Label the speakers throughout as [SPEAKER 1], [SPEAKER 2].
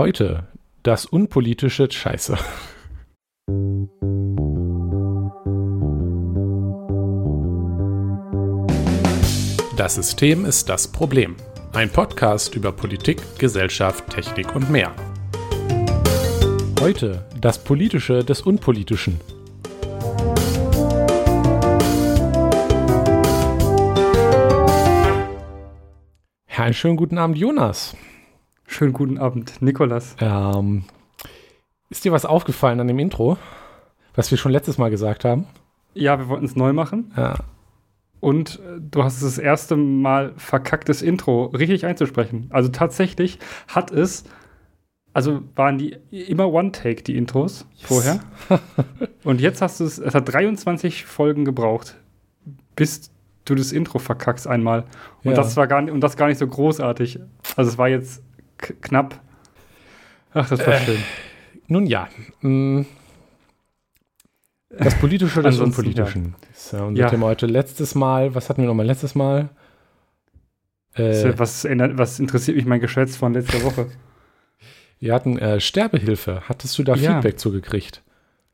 [SPEAKER 1] Heute das unpolitische Scheiße. Das System ist das Problem. Ein Podcast über Politik, Gesellschaft, Technik und mehr. Heute das Politische des Unpolitischen. Einen schönen guten Abend, Jonas.
[SPEAKER 2] Schönen guten Abend, Nikolas.
[SPEAKER 1] Ähm, ist dir was aufgefallen an dem Intro, was wir schon letztes Mal gesagt haben?
[SPEAKER 2] Ja, wir wollten es neu machen.
[SPEAKER 1] Ja.
[SPEAKER 2] Und äh, du hast es das erste Mal verkacktes Intro richtig einzusprechen. Also tatsächlich hat es, also waren die immer One-Take, die Intros yes. vorher. Und jetzt hast du es, es hat 23 Folgen gebraucht, bis du das Intro verkackst einmal. Und ja. das war gar nicht, und das gar nicht so großartig. Also es war jetzt knapp. Ach, das war äh, schön.
[SPEAKER 1] Nun ja. Mm. Das Politische des Unpolitischen. Das ist ja unser ja. Thema heute. Letztes Mal, was hatten wir nochmal letztes Mal?
[SPEAKER 2] Äh, was, was, interessiert mich mein Geschwätz von letzter Woche?
[SPEAKER 1] Wir hatten äh, Sterbehilfe. Hattest du da ja. Feedback zugekriegt?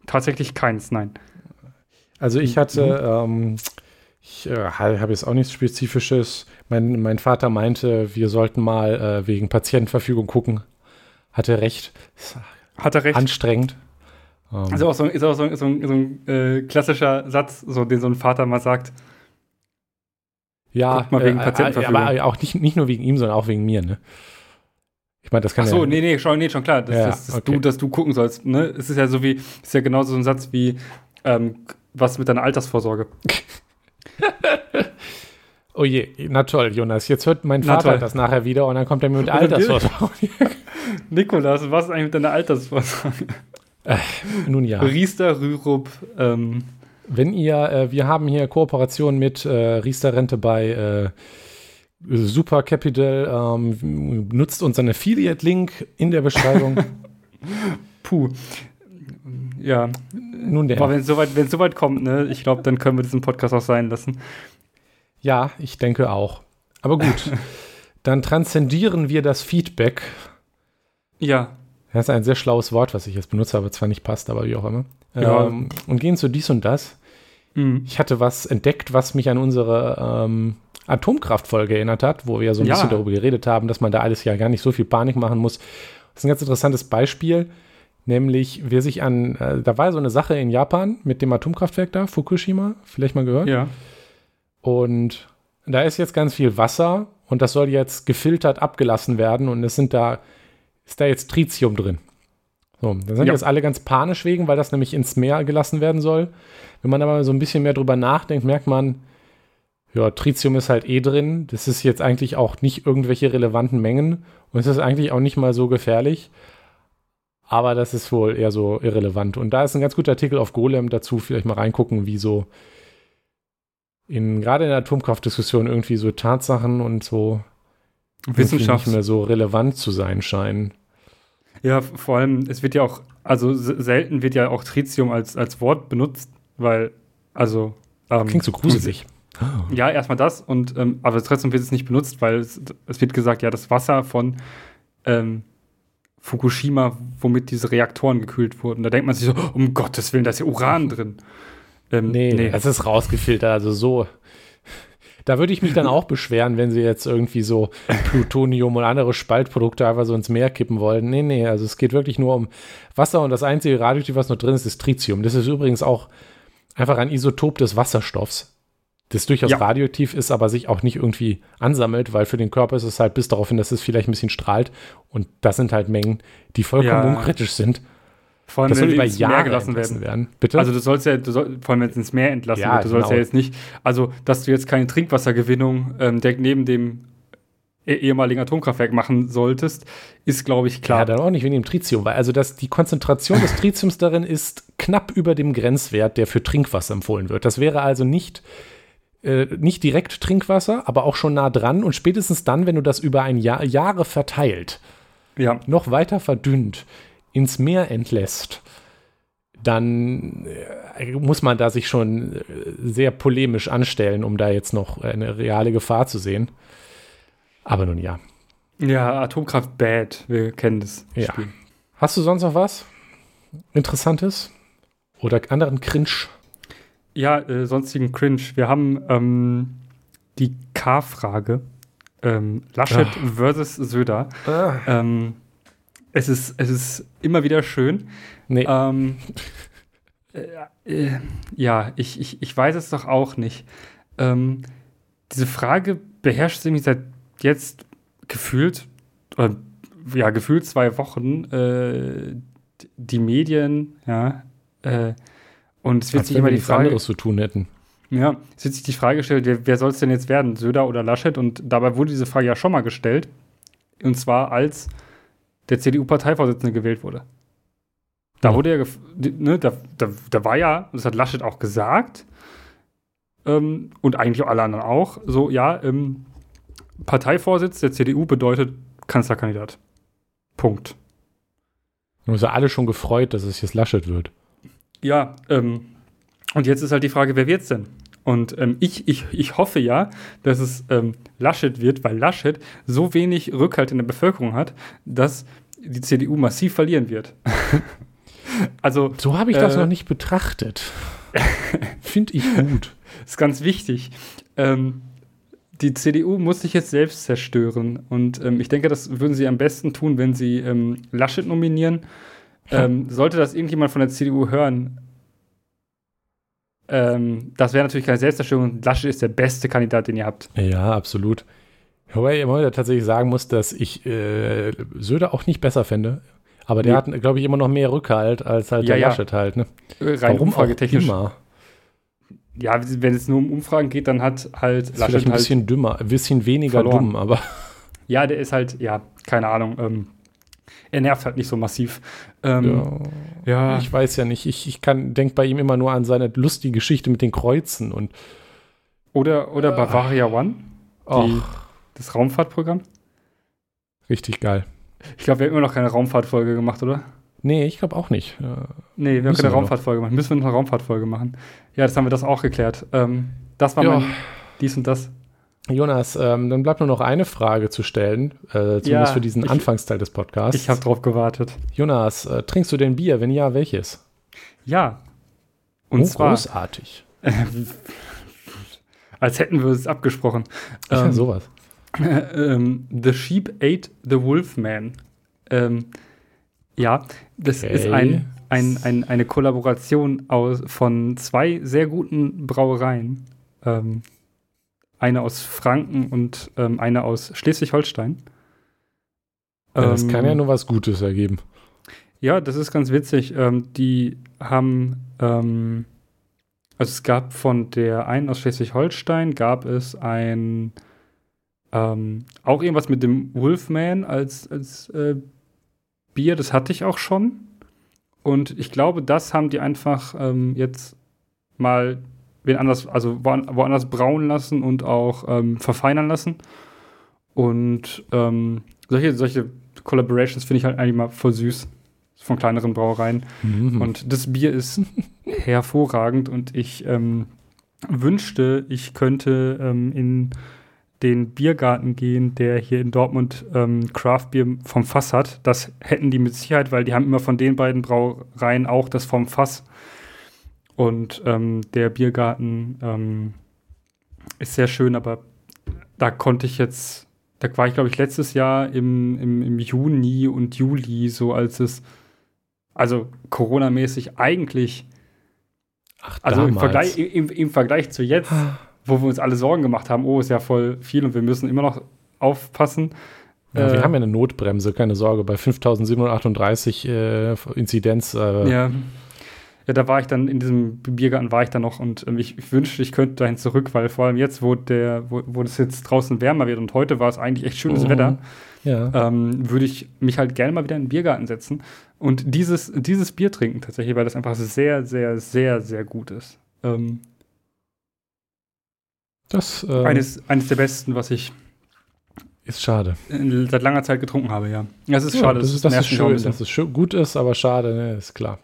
[SPEAKER 2] Tatsächlich keins, nein.
[SPEAKER 1] Also ich hatte, mhm. ähm, ich äh, habe jetzt auch nichts Spezifisches. Mein, mein Vater meinte, wir sollten mal äh, wegen Patientenverfügung gucken. Hatte recht.
[SPEAKER 2] Hat er recht.
[SPEAKER 1] Anstrengend.
[SPEAKER 2] Um. Also auch so, ist auch so, so, so ein äh, klassischer Satz, so, den so ein Vater mal sagt.
[SPEAKER 1] Ja, mal wegen äh, Patientenverfügung. aber auch nicht, nicht nur wegen ihm, sondern auch wegen mir, ne?
[SPEAKER 2] Ich meine, das kann Ach so, ja, nee, nee, schon, nee, schon klar, dass, ja, dass, dass okay. du, dass du gucken sollst, ne? Es ist ja so wie, ist ja genauso so ein Satz wie, ähm, was mit deiner Altersvorsorge.
[SPEAKER 1] Oh je, na toll, Jonas. Jetzt hört mein Vater das nachher wieder und dann kommt er mir mit Altersvorsorge.
[SPEAKER 2] Nikolas, was ist eigentlich mit deiner Altersvorsorge?
[SPEAKER 1] Äh, nun ja.
[SPEAKER 2] Riester, Rürup. Ähm.
[SPEAKER 1] Wenn ihr, äh, wir haben hier Kooperation mit äh, Riester Rente bei äh, Super Capital. Ähm, nutzt unseren Affiliate-Link in der Beschreibung.
[SPEAKER 2] Puh. Ja. Nun der. Aber wenn es soweit, soweit kommt, ne, ich glaube, dann können wir diesen Podcast auch sein lassen.
[SPEAKER 1] Ja, ich denke auch. Aber gut, dann transzendieren wir das Feedback.
[SPEAKER 2] Ja.
[SPEAKER 1] Das ist ein sehr schlaues Wort, was ich jetzt benutze, aber zwar nicht passt, aber wie auch immer. Ja. Ähm, und gehen zu dies und das. Mhm. Ich hatte was entdeckt, was mich an unsere ähm, Atomkraftfolge erinnert hat, wo wir so ein ja. bisschen darüber geredet haben, dass man da alles ja gar nicht so viel Panik machen muss. Das ist ein ganz interessantes Beispiel, nämlich wer sich an, äh, da war so eine Sache in Japan mit dem Atomkraftwerk da, Fukushima, vielleicht mal gehört.
[SPEAKER 2] Ja.
[SPEAKER 1] Und da ist jetzt ganz viel Wasser und das soll jetzt gefiltert abgelassen werden und es sind da, ist da jetzt Tritium drin. So, da sind ja. jetzt alle ganz panisch wegen, weil das nämlich ins Meer gelassen werden soll. Wenn man aber so ein bisschen mehr drüber nachdenkt, merkt man, ja, Tritium ist halt eh drin. Das ist jetzt eigentlich auch nicht irgendwelche relevanten Mengen und es ist eigentlich auch nicht mal so gefährlich. Aber das ist wohl eher so irrelevant. Und da ist ein ganz guter Artikel auf Golem dazu. Vielleicht mal reingucken, wie so in gerade in der Atomkraftdiskussion irgendwie so Tatsachen und so
[SPEAKER 2] Wissenschaft
[SPEAKER 1] nicht mehr so relevant zu sein scheinen.
[SPEAKER 2] Ja, vor allem, es wird ja auch, also selten wird ja auch Tritium als, als Wort benutzt, weil, also.
[SPEAKER 1] Ähm, Klingt so gruselig.
[SPEAKER 2] Ja, erstmal das, und ähm, aber trotzdem wird es nicht benutzt, weil es, es wird gesagt, ja, das Wasser von ähm, Fukushima, womit diese Reaktoren gekühlt wurden. Da denkt man sich so, um Gottes Willen, da ist ja Uran drin.
[SPEAKER 1] Ähm, nee, nee, es ist rausgefiltert, also so. Da würde ich mich dann auch beschweren, wenn sie jetzt irgendwie so Plutonium und andere Spaltprodukte einfach so ins Meer kippen wollen. Nee, nee, also es geht wirklich nur um Wasser und das einzige Radioaktiv, was noch drin ist, ist Tritium. Das ist übrigens auch einfach ein Isotop des Wasserstoffs. Das durchaus ja. radioaktiv ist, aber sich auch nicht irgendwie ansammelt, weil für den Körper ist es halt bis darauf hin, dass es vielleicht ein bisschen strahlt. Und das sind halt Mengen, die vollkommen ja. unkritisch sind.
[SPEAKER 2] Vor allem, das soll über Jahre gelassen werden. werden.
[SPEAKER 1] Bitte?
[SPEAKER 2] Also du sollst ja, du soll, vor allem wenn es ins Meer entlassen ja, wird, du sollst genau. ja jetzt nicht, also dass du jetzt keine Trinkwassergewinnung ähm, direkt neben dem eh, ehemaligen Atomkraftwerk machen solltest, ist, glaube ich, klar. Ja,
[SPEAKER 1] dann auch nicht wegen dem Tritium, weil also das, die Konzentration des Tritiums darin ist knapp über dem Grenzwert, der für Trinkwasser empfohlen wird. Das wäre also nicht, äh, nicht direkt Trinkwasser, aber auch schon nah dran und spätestens dann, wenn du das über ein Jahr, Jahre verteilt, ja. noch weiter verdünnt, ins Meer entlässt, dann äh, muss man da sich schon äh, sehr polemisch anstellen, um da jetzt noch eine reale Gefahr zu sehen. Aber nun ja.
[SPEAKER 2] Ja, Atomkraft bad. Wir kennen das
[SPEAKER 1] ja. Spiel. Hast du sonst noch was Interessantes? Oder anderen Cringe?
[SPEAKER 2] Ja, äh, sonstigen Cringe. Wir haben ähm, die K-Frage. Ähm, Laschet Ach. versus Söder. Ah. Ähm, es, ist, es ist immer wieder schön.
[SPEAKER 1] Nee.
[SPEAKER 2] Ähm, äh, äh, ja, ich, ich, ich weiß es doch auch nicht. Ähm, diese Frage beherrscht sie mich seit jetzt gefühlt, oder, ja, gefühlt zwei Wochen, äh, die Medien, ja, äh, und es wird Als sich immer die Frage.
[SPEAKER 1] anderes zu tun hätten.
[SPEAKER 2] Ja, es wird sich die Frage gestellt, wer, wer soll es denn jetzt werden, Söder oder Laschet? Und dabei wurde diese Frage ja schon mal gestellt. Und zwar als der CDU-Parteivorsitzende gewählt wurde. Da wurde ja, ne, da, da, da war ja, das hat Laschet auch gesagt, ähm, und eigentlich auch alle anderen auch, so, ja, ähm, Parteivorsitz der CDU bedeutet Kanzlerkandidat. Punkt.
[SPEAKER 1] Wir haben uns ja alle schon gefreut, dass es jetzt Laschet wird.
[SPEAKER 2] Ja, ähm, und jetzt ist halt die Frage, wer wird's denn? Und ähm, ich, ich, ich hoffe ja, dass es ähm, Laschet wird, weil Laschet so wenig Rückhalt in der Bevölkerung hat, dass die CDU massiv verlieren wird.
[SPEAKER 1] also so habe ich das äh, noch nicht betrachtet. Finde ich gut.
[SPEAKER 2] Ist ganz wichtig. Ähm, die CDU muss sich jetzt selbst zerstören. Und ähm, ich denke, das würden sie am besten tun, wenn sie ähm, Laschet nominieren. Ähm, sollte das irgendjemand von der CDU hören, ähm, das wäre natürlich keine Selbstzerstörung. Laschet ist der beste Kandidat, den ihr habt.
[SPEAKER 1] Ja, absolut. Wobei ich immer tatsächlich sagen muss, dass ich äh, Söder auch nicht besser finde. Aber der nee. hat, glaube ich, immer noch mehr Rückhalt als halt
[SPEAKER 2] ja,
[SPEAKER 1] der
[SPEAKER 2] ja.
[SPEAKER 1] Laschet halt. Ne?
[SPEAKER 2] Äh, rein Warum umfragetechnisch. Immer? Ja, wenn es nur um Umfragen geht, dann hat halt
[SPEAKER 1] ist Laschet ein halt bisschen dümmer, ein bisschen weniger verloren. dumm, aber.
[SPEAKER 2] Ja, der ist halt, ja, keine Ahnung. Ähm, er nervt halt nicht so massiv.
[SPEAKER 1] Ähm, ja, ja, Ich weiß ja nicht. Ich, ich denke bei ihm immer nur an seine lustige Geschichte mit den Kreuzen und.
[SPEAKER 2] Oder, oder äh, Bavaria One. Die, das Raumfahrtprogramm.
[SPEAKER 1] Richtig geil.
[SPEAKER 2] Ich glaube, wir haben immer noch keine Raumfahrtfolge gemacht, oder?
[SPEAKER 1] Nee, ich glaube auch nicht. Äh,
[SPEAKER 2] nee, wir haben keine Raumfahrtfolge gemacht. Müssen wir noch eine Raumfahrtfolge machen? Ja, das haben wir das auch geklärt. Ähm, das war ja. mein dies und das.
[SPEAKER 1] Jonas, ähm, dann bleibt nur noch eine Frage zu stellen, äh, zumindest ja, für diesen ich, Anfangsteil des Podcasts.
[SPEAKER 2] Ich habe drauf gewartet.
[SPEAKER 1] Jonas, äh, trinkst du denn Bier? Wenn ja, welches?
[SPEAKER 2] Ja.
[SPEAKER 1] Und oh, zwar, großartig.
[SPEAKER 2] als hätten wir es abgesprochen.
[SPEAKER 1] Ja, ähm, sowas.
[SPEAKER 2] Ähm, the Sheep Ate the Wolfman. Ähm, ja, das okay. ist ein, ein, ein, eine Kollaboration aus, von zwei sehr guten Brauereien. Ähm, eine aus Franken und ähm, eine aus Schleswig-Holstein.
[SPEAKER 1] Ja, das ähm, kann ja nur was Gutes ergeben.
[SPEAKER 2] Ja, das ist ganz witzig. Ähm, die haben, ähm, also es gab von der einen aus Schleswig-Holstein, gab es ein, ähm, auch irgendwas mit dem Wolfman als, als äh, Bier, das hatte ich auch schon. Und ich glaube, das haben die einfach ähm, jetzt mal wen anders, also woanders brauen lassen und auch ähm, verfeinern lassen. Und ähm, solche, solche Collaborations finde ich halt eigentlich mal voll süß von kleineren Brauereien. Mhm. Und das Bier ist hervorragend und ich ähm, wünschte, ich könnte ähm, in den Biergarten gehen, der hier in Dortmund ähm, Craft Beer vom Fass hat. Das hätten die mit Sicherheit, weil die haben immer von den beiden Brauereien auch das vom Fass. Und ähm, der Biergarten ähm, ist sehr schön, aber da konnte ich jetzt, da war ich glaube ich letztes Jahr im, im, im Juni und Juli, so als es, also Corona-mäßig eigentlich, Ach, also im Vergleich, im, im Vergleich zu jetzt, wo wir uns alle Sorgen gemacht haben, oh, ist ja voll viel und wir müssen immer noch aufpassen.
[SPEAKER 1] Ja, äh, wir haben ja eine Notbremse, keine Sorge, bei 5738 äh, Inzidenz.
[SPEAKER 2] Äh, ja ja, da war ich dann in diesem Biergarten war ich dann noch und ähm, ich, ich, wünschte, ich könnte dahin zurück, weil vor allem jetzt, wo der, wo, wo das jetzt draußen wärmer wird und heute war es eigentlich echt schönes mhm. Wetter, ja. ähm, würde ich mich halt gerne mal wieder in den Biergarten setzen und dieses, dieses Bier trinken tatsächlich, weil das einfach sehr, sehr, sehr, sehr gut ist. Ähm,
[SPEAKER 1] das
[SPEAKER 2] ähm, eines, eines der besten, was ich
[SPEAKER 1] ist schade.
[SPEAKER 2] Seit langer Zeit getrunken habe, ja.
[SPEAKER 1] Das ist ja, schade. Das ist, das ist schön, dass es gut ist, aber schade, ne, ist klar.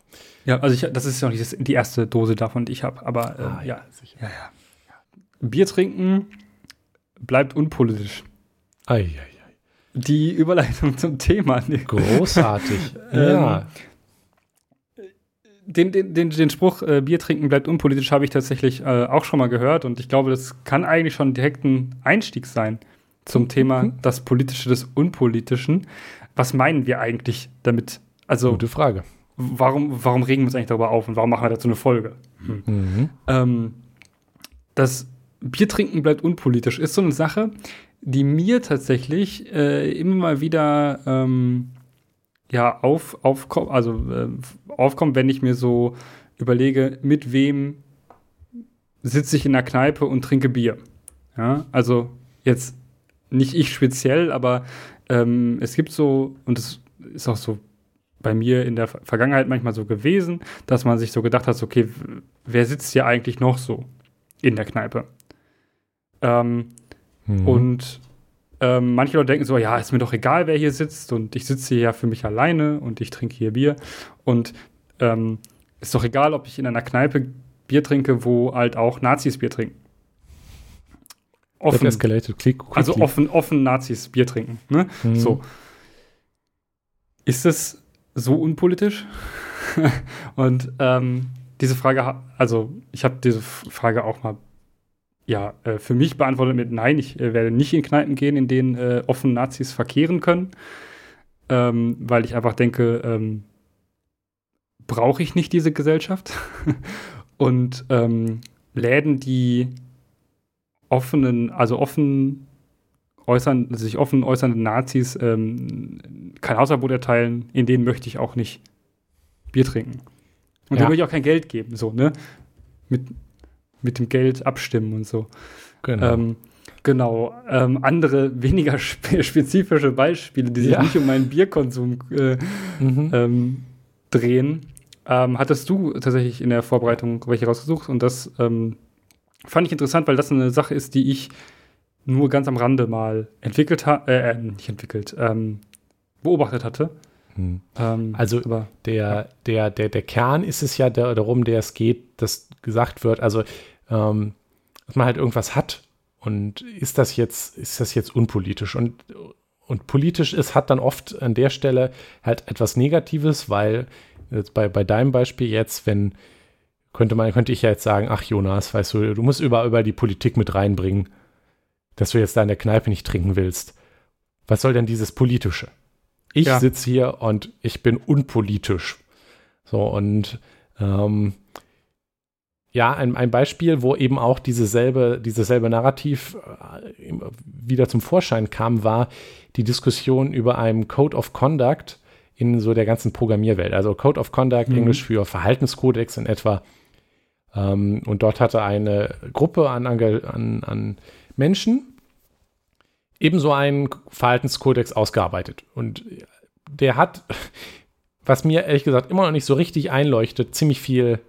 [SPEAKER 2] Ja, also ich, das ist ja noch nicht die erste Dose davon, die ich habe, aber äh, ah, ja, ja, sicher. Ja, ja. Bier trinken bleibt unpolitisch.
[SPEAKER 1] Ei, ei, ei.
[SPEAKER 2] die Überleitung zum Thema.
[SPEAKER 1] Großartig. ja.
[SPEAKER 2] Den, den, den, den Spruch, äh, Bier trinken bleibt unpolitisch, habe ich tatsächlich äh, auch schon mal gehört und ich glaube, das kann eigentlich schon direkt ein Einstieg sein zum Thema mhm. das Politische des Unpolitischen. Was meinen wir eigentlich damit?
[SPEAKER 1] Also, Gute Frage.
[SPEAKER 2] Warum, warum regen wir uns eigentlich darüber auf und warum machen wir dazu eine Folge? Hm. Mhm. Ähm, das Bier trinken bleibt unpolitisch ist so eine Sache, die mir tatsächlich äh, immer mal wieder ähm, ja, auf, aufkommt, also äh, aufkommt, wenn ich mir so überlege, mit wem sitze ich in der Kneipe und trinke Bier. Ja, also jetzt nicht ich speziell, aber ähm, es gibt so, und es ist auch so bei mir in der Vergangenheit manchmal so gewesen, dass man sich so gedacht hat, okay, wer sitzt hier eigentlich noch so in der Kneipe? Ähm, mhm. Und ähm, manche Leute denken so, ja, ist mir doch egal, wer hier sitzt und ich sitze hier ja für mich alleine und ich trinke hier Bier und ähm, ist doch egal, ob ich in einer Kneipe Bier trinke, wo halt auch Nazis Bier trinken.
[SPEAKER 1] Offen. Escalated. Click,
[SPEAKER 2] quickly. Also offen, offen Nazis Bier trinken. Ne? Mhm. So. Ist es so unpolitisch? und ähm, diese Frage, also ich habe diese Frage auch mal ja, äh, für mich beantwortet mit Nein, ich äh, werde nicht in Kneipen gehen, in denen äh, offen Nazis verkehren können, ähm, weil ich einfach denke, ähm, brauche ich nicht diese Gesellschaft. Und ähm, Läden, die offenen, also offen äußern, sich offen äußernde Nazis ähm, kein Hausverbot erteilen, in denen möchte ich auch nicht Bier trinken. Und ja. da möchte ich auch kein Geld geben, so, ne? Mit, mit dem Geld abstimmen und so. Genau. Ähm, genau. Ähm, andere, weniger spe spezifische Beispiele, die sich ja. nicht um meinen Bierkonsum äh, mhm. ähm, drehen, ähm, hattest du tatsächlich in der Vorbereitung welche rausgesucht und das ähm, fand ich interessant, weil das eine Sache ist, die ich nur ganz am Rande mal entwickelt habe, äh, äh, nicht entwickelt, ähm, beobachtet hatte.
[SPEAKER 1] Hm. Ähm, also aber, der, ja. der, der, der Kern ist es ja der, darum, der es geht, dass gesagt wird, also ähm, dass man halt irgendwas hat und ist das jetzt, ist das jetzt unpolitisch? Und, und politisch ist, hat dann oft an der Stelle halt etwas Negatives, weil bei, bei deinem Beispiel jetzt, wenn könnte man, könnte ich ja jetzt sagen, ach Jonas, weißt du, du musst überall, überall die Politik mit reinbringen, dass du jetzt da in der Kneipe nicht trinken willst. Was soll denn dieses Politische? Ich ja. sitze hier und ich bin unpolitisch. So, und ähm, ja, ein, ein Beispiel, wo eben auch dieselbe, dieses selbe Narrativ äh, wieder zum Vorschein kam, war die Diskussion über einen Code of Conduct in so der ganzen Programmierwelt. Also Code of Conduct, mhm. Englisch für Verhaltenskodex in etwa. Ähm, und dort hatte eine Gruppe an, an, an Menschen ebenso einen Verhaltenskodex ausgearbeitet. Und der hat, was mir ehrlich gesagt immer noch nicht so richtig einleuchtet, ziemlich viel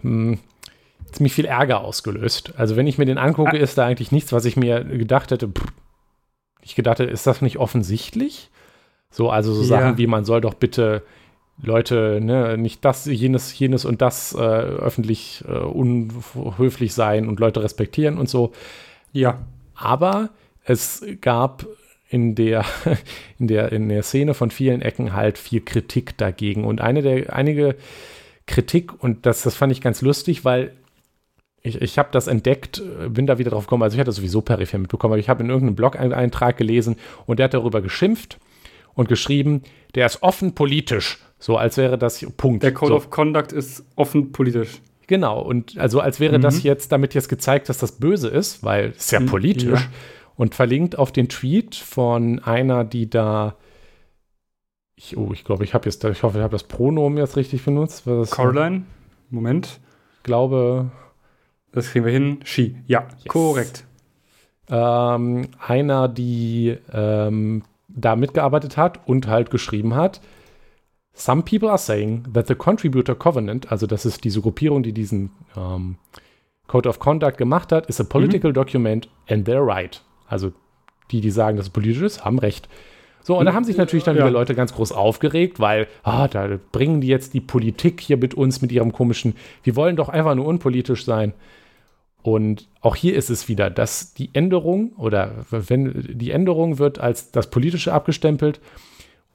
[SPEAKER 1] hm, ziemlich viel Ärger ausgelöst. Also wenn ich mir den angucke, ah. ist da eigentlich nichts, was ich mir gedacht hätte. Pff, ich gedacht hätte, ist das nicht offensichtlich? So, also so ja. Sachen wie man soll doch bitte Leute, ne, nicht das, jenes, jenes und das äh, öffentlich äh, unhöflich sein und Leute respektieren und so.
[SPEAKER 2] Ja.
[SPEAKER 1] Aber es gab in der, in der, in der Szene von vielen Ecken halt viel Kritik dagegen. Und eine der, einige Kritik, und das, das fand ich ganz lustig, weil ich, ich habe das entdeckt, bin da wieder drauf gekommen. Also ich hatte sowieso peripher mitbekommen, aber ich habe in irgendeinem Blog-Eintrag gelesen und der hat darüber geschimpft und geschrieben, der ist offen politisch. So als wäre das Punkt.
[SPEAKER 2] Der Code
[SPEAKER 1] so.
[SPEAKER 2] of Conduct ist offen politisch.
[SPEAKER 1] Genau, und also als wäre mhm. das jetzt damit jetzt gezeigt, dass das böse ist, weil es ja mhm, politisch. Ja. Und verlinkt auf den Tweet von einer, die da ich, oh, ich glaube, ich habe jetzt, ich hoffe, ich habe das Pronomen jetzt richtig benutzt.
[SPEAKER 2] Caroline, Moment.
[SPEAKER 1] Ich glaube,
[SPEAKER 2] das kriegen wir hin. Ski. Ja, yes. korrekt.
[SPEAKER 1] Ähm, einer, die ähm, da mitgearbeitet hat und halt geschrieben hat, Some people are saying that the Contributor Covenant, also das ist diese Gruppierung, die diesen ähm, Code of Conduct gemacht hat, is a political mhm. document and they're right. Also die, die sagen, dass es politisch ist, haben recht. So, und da haben sich natürlich dann ja. wieder Leute ganz groß aufgeregt, weil, ah, da bringen die jetzt die Politik hier mit uns mit ihrem komischen, wir wollen doch einfach nur unpolitisch sein. Und auch hier ist es wieder, dass die Änderung oder wenn die Änderung wird als das Politische abgestempelt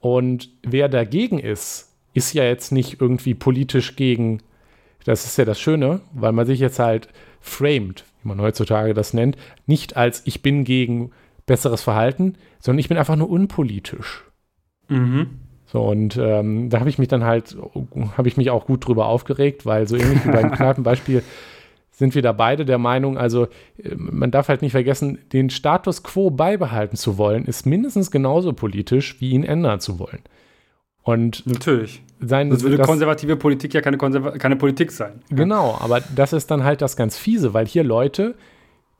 [SPEAKER 1] und wer dagegen ist, ist ja jetzt nicht irgendwie politisch gegen, das ist ja das Schöne, weil man sich jetzt halt framed, wie man heutzutage das nennt, nicht als ich bin gegen besseres Verhalten, sondern ich bin einfach nur unpolitisch. Mhm. So, und ähm, da habe ich mich dann halt, habe ich mich auch gut drüber aufgeregt, weil so ähnlich wie beim Kneipenbeispiel sind wir da beide der Meinung, also äh, man darf halt nicht vergessen, den Status quo beibehalten zu wollen, ist mindestens genauso politisch, wie ihn ändern zu wollen. Und
[SPEAKER 2] Natürlich. Sein, das würde das, konservative Politik ja keine, Konserva keine Politik sein.
[SPEAKER 1] Genau, aber das ist dann halt das ganz Fiese, weil hier Leute,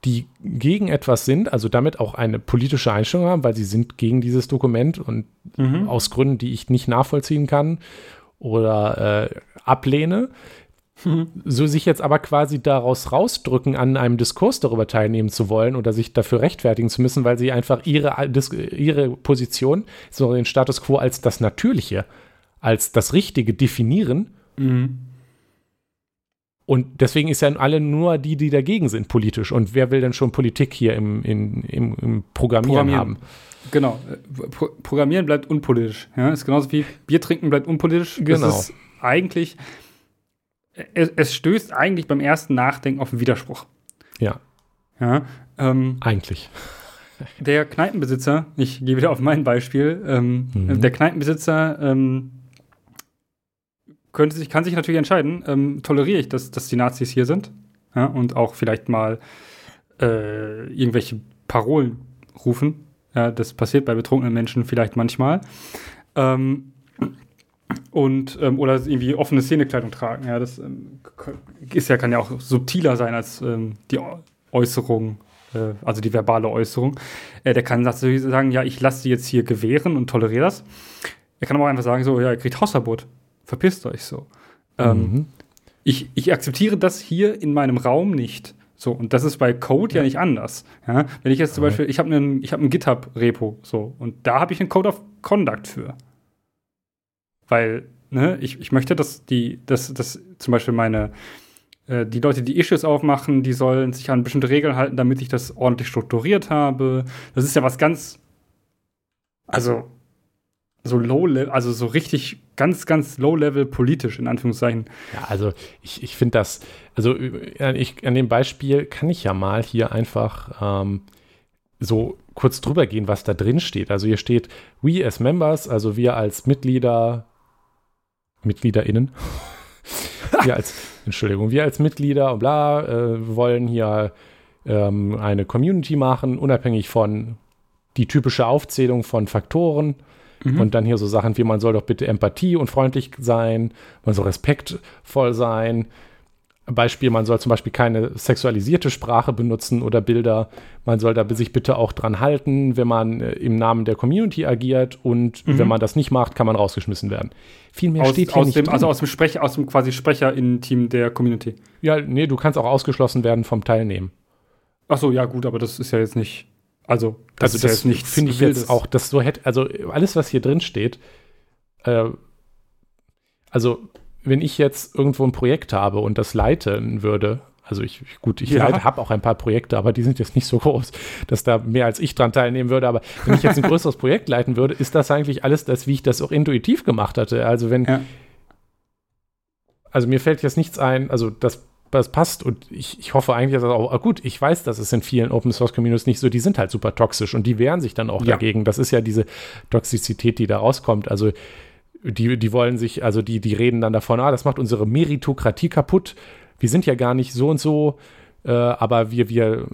[SPEAKER 1] die gegen etwas sind, also damit auch eine politische Einstellung haben, weil sie sind gegen dieses Dokument und mhm. aus Gründen, die ich nicht nachvollziehen kann oder äh, ablehne. So sich jetzt aber quasi daraus rausdrücken, an einem Diskurs darüber teilnehmen zu wollen oder sich dafür rechtfertigen zu müssen, weil sie einfach ihre, ihre Position, so den Status quo als das Natürliche, als das Richtige definieren. Mhm und deswegen ist ja alle nur die, die dagegen sind, politisch. Und wer will denn schon Politik hier im, in, im, im Programmieren, Programmieren, haben?
[SPEAKER 2] Genau. Pro Programmieren bleibt unpolitisch. Ja, ist genauso wie Bier trinken bleibt unpolitisch.
[SPEAKER 1] Genau.
[SPEAKER 2] Das ist eigentlich, es, es stößt eigentlich beim ersten Nachdenken auf einen Widerspruch.
[SPEAKER 1] Ja.
[SPEAKER 2] Ja. Ähm,
[SPEAKER 1] eigentlich.
[SPEAKER 2] Der Kneipenbesitzer, ich gehe wieder auf mein Beispiel, ähm, mhm. der Kneipenbesitzer ähm, könnte sich, kann sich natürlich entscheiden, ähm, toleriere ich, dass, dass die Nazis hier sind ja, und auch vielleicht mal äh, irgendwelche Parolen rufen. Ja, das passiert bei betrunkenen Menschen vielleicht manchmal. Ähm, und ähm, oder irgendwie offene Szenekleidung tragen. Ja, das ähm, ist ja, kann ja auch subtiler sein als ähm, die Äußerung, äh, also die verbale Äußerung. Äh, der kann sagen, ja, ich lasse sie jetzt hier gewähren und toleriere das. Er kann aber auch einfach sagen, so, ja, er kriegt Hausverbot verpisst euch so. Ähm, mhm. ich, ich akzeptiere das hier in meinem Raum nicht. So, und das ist bei Code ja, ja nicht anders. Ja? Wenn ich jetzt zum okay. Beispiel, ich habe einen hab ein GitHub-Repo, so, und da habe ich einen Code of Conduct für. Weil, ne, ich, ich möchte, dass die, dass, dass zum Beispiel meine, äh, die Leute, die Issues aufmachen, die sollen sich an bestimmte Regeln halten, damit ich das ordentlich strukturiert habe. Das ist ja was ganz, also so low level, also so richtig ganz, ganz low level politisch, in Anführungszeichen.
[SPEAKER 1] Ja, also ich, ich finde das, also ich, an dem Beispiel kann ich ja mal hier einfach ähm, so kurz drüber gehen, was da drin steht. Also hier steht, we as members, also wir als Mitglieder, MitgliederInnen, wir als, Entschuldigung, wir als Mitglieder und bla, äh, wollen hier ähm, eine Community machen, unabhängig von die typische Aufzählung von Faktoren Mhm. Und dann hier so Sachen wie, man soll doch bitte Empathie und freundlich sein, man soll respektvoll sein. Beispiel, man soll zum Beispiel keine sexualisierte Sprache benutzen oder Bilder. Man soll da sich bitte auch dran halten, wenn man äh, im Namen der Community agiert und mhm. wenn man das nicht macht, kann man rausgeschmissen werden.
[SPEAKER 2] Viel mehr aus, steht hier aus nicht dem, drin. Also aus dem Sprecher, aus dem quasi Sprecher in Team der Community.
[SPEAKER 1] Ja, nee, du kannst auch ausgeschlossen werden vom Teilnehmen.
[SPEAKER 2] Ach so, ja gut, aber das ist ja jetzt nicht also,
[SPEAKER 1] das, also das ja finde ich jetzt auch, dass so hätte, also alles, was hier drin steht, äh, also wenn ich jetzt irgendwo ein Projekt habe und das leiten würde, also ich, gut, ich ja. habe auch ein paar Projekte, aber die sind jetzt nicht so groß, dass da mehr als ich dran teilnehmen würde. Aber wenn ich jetzt ein größeres Projekt leiten würde, ist das eigentlich alles das, wie ich das auch intuitiv gemacht hatte. Also wenn, ja. also mir fällt jetzt nichts ein, also das das passt und ich, ich hoffe eigentlich, dass das auch, gut, ich weiß, dass es in vielen Open Source Communities nicht so, die sind halt super toxisch und die wehren sich dann auch ja. dagegen. Das ist ja diese Toxizität, die da rauskommt. Also die, die wollen sich, also die, die reden dann davon, ah, das macht unsere Meritokratie kaputt. Wir sind ja gar nicht so und so, äh, aber wir, wir,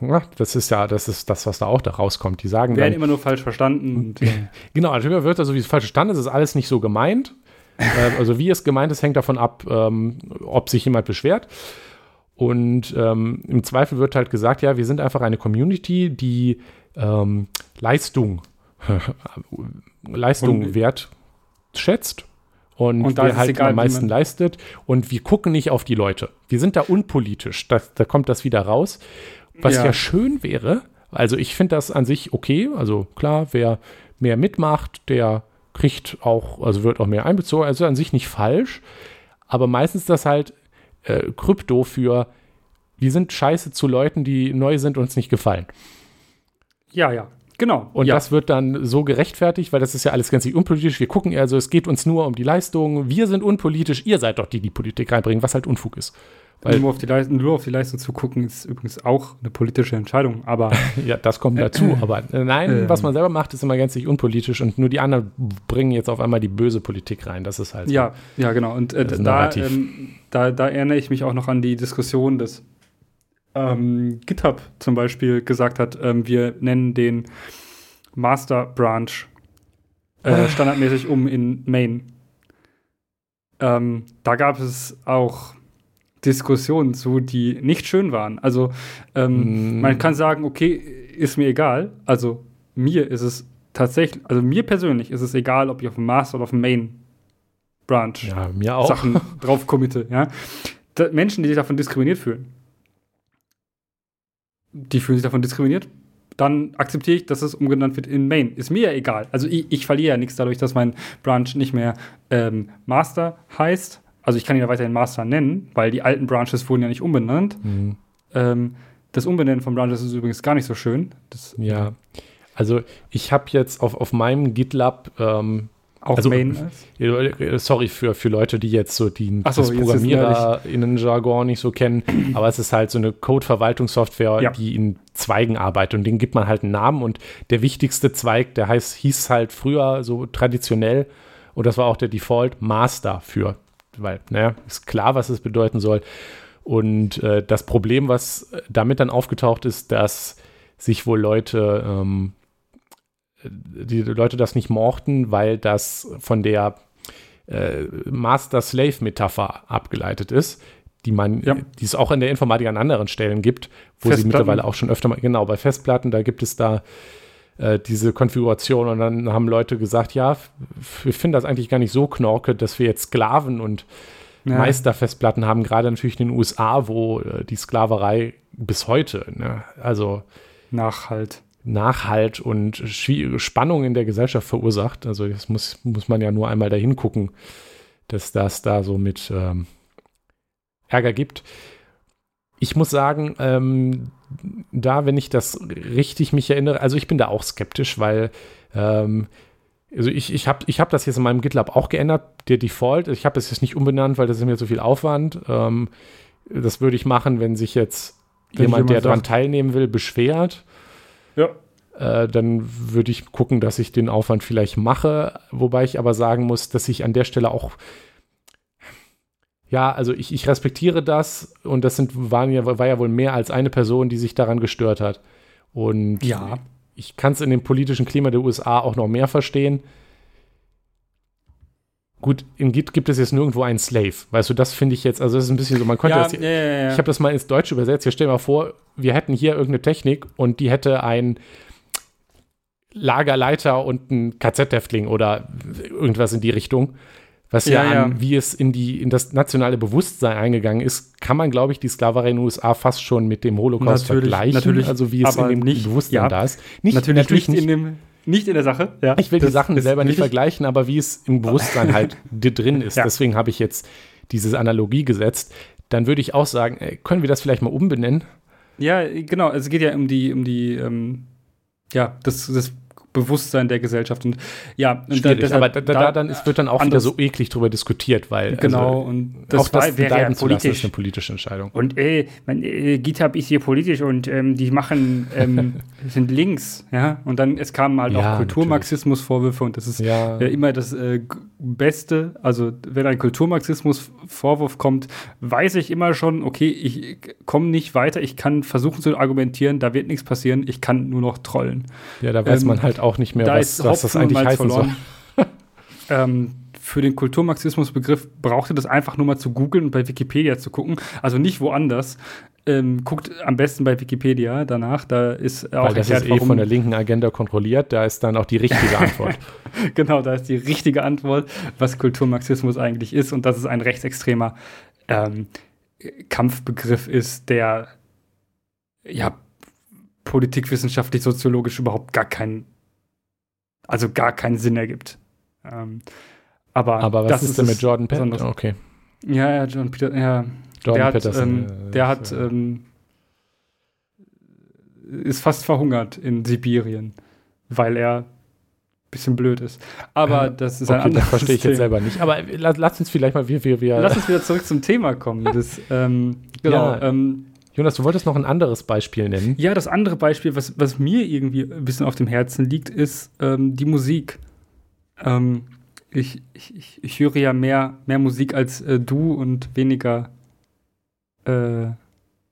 [SPEAKER 1] ja, das ist ja, das ist das, was da auch da rauskommt. Die sagen
[SPEAKER 2] werden dann, immer nur falsch verstanden.
[SPEAKER 1] Und, genau, also wird also wie es falsch verstanden ist, ist alles nicht so gemeint äh, also wie es gemeint ist, hängt davon ab, ähm, ob sich jemand beschwert. Und ähm, im Zweifel wird halt gesagt, ja, wir sind einfach eine Community, die ähm, Leistung, Leistung und, wertschätzt und, und wer halt egal, am meisten leistet. Und wir gucken nicht auf die Leute. Wir sind da unpolitisch. Das, da kommt das wieder raus. Was ja, ja schön wäre, also ich finde das an sich okay. Also klar, wer mehr mitmacht, der kriegt auch, also wird auch mehr einbezogen, also an sich nicht falsch, aber meistens das halt äh, Krypto für wir sind scheiße zu Leuten, die neu sind und uns nicht gefallen.
[SPEAKER 2] Ja, ja. Genau.
[SPEAKER 1] Und
[SPEAKER 2] ja.
[SPEAKER 1] das wird dann so gerechtfertigt, weil das ist ja alles ganz unpolitisch. Wir gucken also, es geht uns nur um die Leistung. Wir sind unpolitisch, ihr seid doch die, die Politik reinbringen, was halt Unfug ist.
[SPEAKER 2] Weil nur, auf die Leistung, nur auf die Leistung zu gucken, ist übrigens auch eine politische Entscheidung. Aber
[SPEAKER 1] ja, das kommt dazu. aber äh, nein, äh, was man selber macht, ist immer gänzlich unpolitisch und nur die anderen bringen jetzt auf einmal die böse Politik rein. Das ist halt.
[SPEAKER 2] Ja, so, ja, genau. Und äh, da, ähm, da, da, erinnere ich mich auch noch an die Diskussion, dass ähm, GitHub zum Beispiel gesagt hat, ähm, wir nennen den Master Branch äh, ah. standardmäßig um in Main. Ähm, da gab es auch Diskussionen zu, die nicht schön waren. Also mm. man kann sagen, okay, ist mir egal. Also mir ist es tatsächlich, also mir persönlich ist es egal, ob ich auf dem Master oder auf dem Main Branch
[SPEAKER 1] ja,
[SPEAKER 2] Sachen drauf committe. Ja? Da, Menschen, die sich davon diskriminiert fühlen, die fühlen sich davon diskriminiert, dann akzeptiere ich, dass es umgenannt wird in Main. Ist mir ja egal. Also ich, ich verliere ja nichts dadurch, dass mein Branch nicht mehr ähm, Master heißt. Also ich kann ihn ja weiterhin Master nennen, weil die alten Branches wurden ja nicht umbenannt. Mhm. Ähm, das Umbenennen von Branches ist übrigens gar nicht so schön. Das,
[SPEAKER 1] ja, also ich habe jetzt auf, auf meinem GitLab ähm,
[SPEAKER 2] auch
[SPEAKER 1] also,
[SPEAKER 2] Main
[SPEAKER 1] ist? Sorry für, für Leute, die jetzt so die, so, das ProgrammiererInnen-Jargon nicht so kennen, aber es ist halt so eine Code-Verwaltungssoftware, ja. die in Zweigen arbeitet und denen gibt man halt einen Namen und der wichtigste Zweig, der heißt, hieß halt früher so traditionell und das war auch der Default Master für, weil, naja, ist klar, was es bedeuten soll. Und äh, das Problem, was damit dann aufgetaucht ist, dass sich wohl Leute ähm, die Leute das nicht mochten, weil das von der äh, Master-Slave-Metapher abgeleitet ist, die man, ja. die es auch in der Informatik an anderen Stellen gibt, wo sie mittlerweile auch schon öfter mal, genau, bei Festplatten, da gibt es da äh, diese Konfiguration und dann haben Leute gesagt, ja, wir finden das eigentlich gar nicht so knorke, dass wir jetzt Sklaven und ja. Meisterfestplatten haben, gerade natürlich in den USA, wo äh, die Sklaverei bis heute, ne, also
[SPEAKER 2] Nachhalt.
[SPEAKER 1] Nachhalt und Spannung in der Gesellschaft verursacht. Also das muss, muss man ja nur einmal dahin gucken, dass das da so mit ähm, Ärger gibt. Ich muss sagen, ähm, da, wenn ich das richtig mich erinnere, also ich bin da auch skeptisch, weil ähm, also ich, ich habe ich hab das jetzt in meinem GitLab auch geändert, der Default. Ich habe es jetzt nicht umbenannt, weil das ist mir zu viel Aufwand. Ähm, das würde ich machen, wenn sich jetzt wenn jemand, jemand, der daran teilnehmen will, beschwert.
[SPEAKER 2] Ja.
[SPEAKER 1] Äh, dann würde ich gucken, dass ich den Aufwand vielleicht mache, wobei ich aber sagen muss, dass ich an der Stelle auch ja, also ich, ich respektiere das und das sind, waren ja, war ja wohl mehr als eine Person, die sich daran gestört hat. Und
[SPEAKER 2] ja.
[SPEAKER 1] ich kann es in dem politischen Klima der USA auch noch mehr verstehen. Gut, in Git gibt es jetzt nirgendwo einen Slave. Weißt du, das finde ich jetzt, also das ist ein bisschen so, man könnte ja, das, ja, ja, ich habe das mal ins Deutsche übersetzt. Hier stell dir mal vor, wir hätten hier irgendeine Technik und die hätte ein Lagerleiter und ein KZ-Häftling oder irgendwas in die Richtung. Was ja, an, wie es in, die, in das nationale Bewusstsein eingegangen ist, kann man, glaube ich, die Sklaverei in den USA fast schon mit dem Holocaust
[SPEAKER 2] natürlich,
[SPEAKER 1] vergleichen.
[SPEAKER 2] Natürlich,
[SPEAKER 1] also wie es in dem nicht, Bewusstsein da ist.
[SPEAKER 2] Nicht, natürlich, natürlich nicht in dem nicht in der Sache.
[SPEAKER 1] Ja. Ich will das die Sachen selber nicht vergleichen, aber wie es im Bewusstsein halt drin ist. Ja. Deswegen habe ich jetzt diese Analogie gesetzt. Dann würde ich auch sagen, ey, können wir das vielleicht mal umbenennen?
[SPEAKER 2] Ja, genau. Es geht ja um die, um die, ähm, ja, das, das Bewusstsein der Gesellschaft. Und ja,
[SPEAKER 1] und da, deshalb, aber da, da, da, dann ist, wird dann auch wieder so eklig drüber diskutiert, weil
[SPEAKER 2] genau also, und
[SPEAKER 1] das auch das
[SPEAKER 2] wäre ja
[SPEAKER 1] politisch. ist eine politische Entscheidung.
[SPEAKER 2] Und äh, man, äh, GitHub ist hier politisch und ähm, die machen ähm, sind links, ja. Und dann es kamen halt ja, auch Kulturmarxismus-Vorwürfe und das ist ja. äh, immer das äh, Beste. Also wenn ein Kulturmarxismus-Vorwurf kommt, weiß ich immer schon, okay, ich komme nicht weiter, ich kann versuchen zu argumentieren, da wird nichts passieren, ich kann nur noch trollen.
[SPEAKER 1] Ja, da weiß ähm, man halt auch nicht mehr,
[SPEAKER 2] da was, was das eigentlich heißen verloren. soll. ähm, für den Kulturmarxismus-Begriff braucht ihr das einfach nur mal zu googeln und bei Wikipedia zu gucken. Also nicht woanders. Ähm, guckt am besten bei Wikipedia danach. Da ist
[SPEAKER 1] auch Weil das erklärt, ist eh von der linken Agenda kontrolliert. Da ist dann auch die richtige Antwort.
[SPEAKER 2] genau, da ist die richtige Antwort, was Kulturmarxismus eigentlich ist und dass es ein rechtsextremer ähm, Kampfbegriff ist, der ja politikwissenschaftlich, soziologisch überhaupt gar keinen also gar keinen Sinn ergibt. Ähm, aber,
[SPEAKER 1] aber was ist denn mit Jordan Peterson?
[SPEAKER 2] Okay. Ja, ja, Jordan Peterson, ja.
[SPEAKER 1] Jordan
[SPEAKER 2] der
[SPEAKER 1] Peterson.
[SPEAKER 2] Hat, ähm, der hat ähm, ist fast verhungert in Sibirien, weil er ein bisschen blöd ist. Aber das ist
[SPEAKER 1] Okay,
[SPEAKER 2] ein anderes
[SPEAKER 1] das verstehe ich
[SPEAKER 2] Thema.
[SPEAKER 1] jetzt selber nicht. Aber lass, lass uns vielleicht mal, wir, wir, wir.
[SPEAKER 2] Lass uns wieder zurück zum Thema kommen. Das, ähm, genau.
[SPEAKER 1] Ja.
[SPEAKER 2] Ähm,
[SPEAKER 1] Jonas, du wolltest noch ein anderes Beispiel nennen.
[SPEAKER 2] ja, das andere Beispiel, was, was mir irgendwie ein bisschen auf dem Herzen liegt, ist ähm, die Musik. Ähm, ich, ich, ich, höre ja mehr, mehr Musik als äh, du und weniger äh,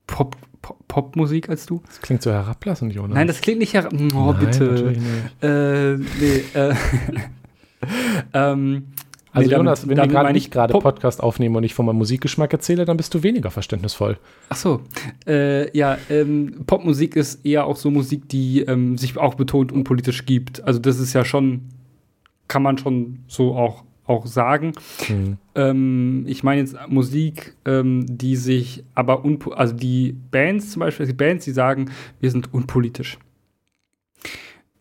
[SPEAKER 2] Pop, Pop, Popmusik als du.
[SPEAKER 1] Das klingt so herablassend, Jonas.
[SPEAKER 2] Nein, das klingt nicht her. Oh,
[SPEAKER 1] Nein,
[SPEAKER 2] bitte. Äh, nee, äh, ähm,
[SPEAKER 1] Also
[SPEAKER 2] nee, damit-
[SPEAKER 1] Jonas, wenn wir
[SPEAKER 2] damit
[SPEAKER 1] gerade
[SPEAKER 2] meine
[SPEAKER 1] nicht
[SPEAKER 2] ich
[SPEAKER 1] gerade Podcast aufnehmen und ich von meinem Musikgeschmack erzähle, dann bist du weniger verständnisvoll.
[SPEAKER 2] Ach so, äh, ja, ähm, Popmusik ist eher auch so Musik, die ähm, sich auch betont unpolitisch gibt. Also das ist ja schon, kann man schon so auch, auch sagen.
[SPEAKER 1] Hm.
[SPEAKER 2] Ähm, ich meine jetzt Musik, ähm, die sich aber, also die Bands zum Beispiel, die Bands, die sagen, wir sind unpolitisch.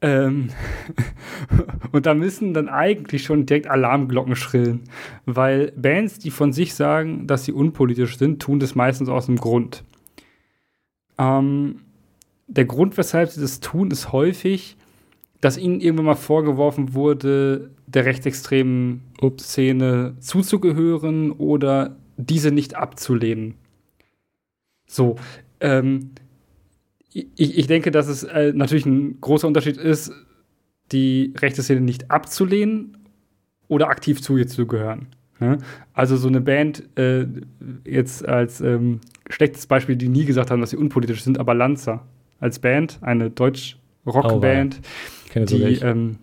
[SPEAKER 2] Ähm, und da müssen dann eigentlich schon direkt Alarmglocken schrillen, weil Bands, die von sich sagen, dass sie unpolitisch sind, tun das meistens aus einem Grund. Ähm, der Grund, weshalb sie das tun, ist häufig, dass ihnen irgendwann mal vorgeworfen wurde, der rechtsextremen Szene zuzugehören oder diese nicht abzulehnen. So, ähm, ich, ich denke, dass es äh, natürlich ein großer Unterschied ist, die rechte Szene nicht abzulehnen oder aktiv zu ihr zu gehören. Ne? Also so eine Band, äh, jetzt als ähm, schlechtes Beispiel, die nie gesagt haben, dass sie unpolitisch sind, aber Lanza als Band, eine Deutsch-Rock-Band,
[SPEAKER 1] kenne sogar
[SPEAKER 2] die, ähm,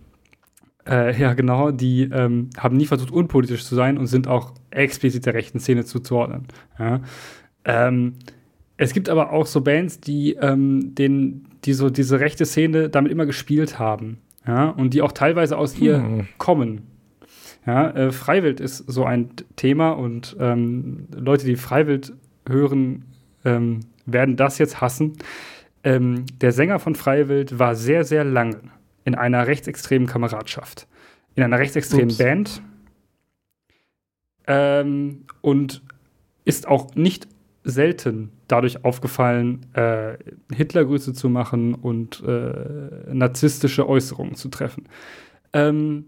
[SPEAKER 2] äh, ja genau, die ähm, haben nie versucht, unpolitisch zu sein und sind auch explizit der rechten Szene zuzuordnen. Ja? Es gibt aber auch so Bands, die, ähm, den, die so diese rechte Szene damit immer gespielt haben. Ja? Und die auch teilweise aus ihr
[SPEAKER 1] Hm.
[SPEAKER 2] kommen. Ja, äh, Freiwild ist so ein Thema und ähm, Leute, die Freiwild hören, ähm, werden das jetzt hassen. Ähm, der Sänger von Freiwild war sehr, sehr lange in einer rechtsextremen Kameradschaft, in einer rechtsextremen
[SPEAKER 1] Ups.
[SPEAKER 2] Band ähm, und ist auch nicht selten dadurch aufgefallen, äh, Hitlergrüße zu machen und äh, narzisstische Äußerungen zu treffen. Ähm,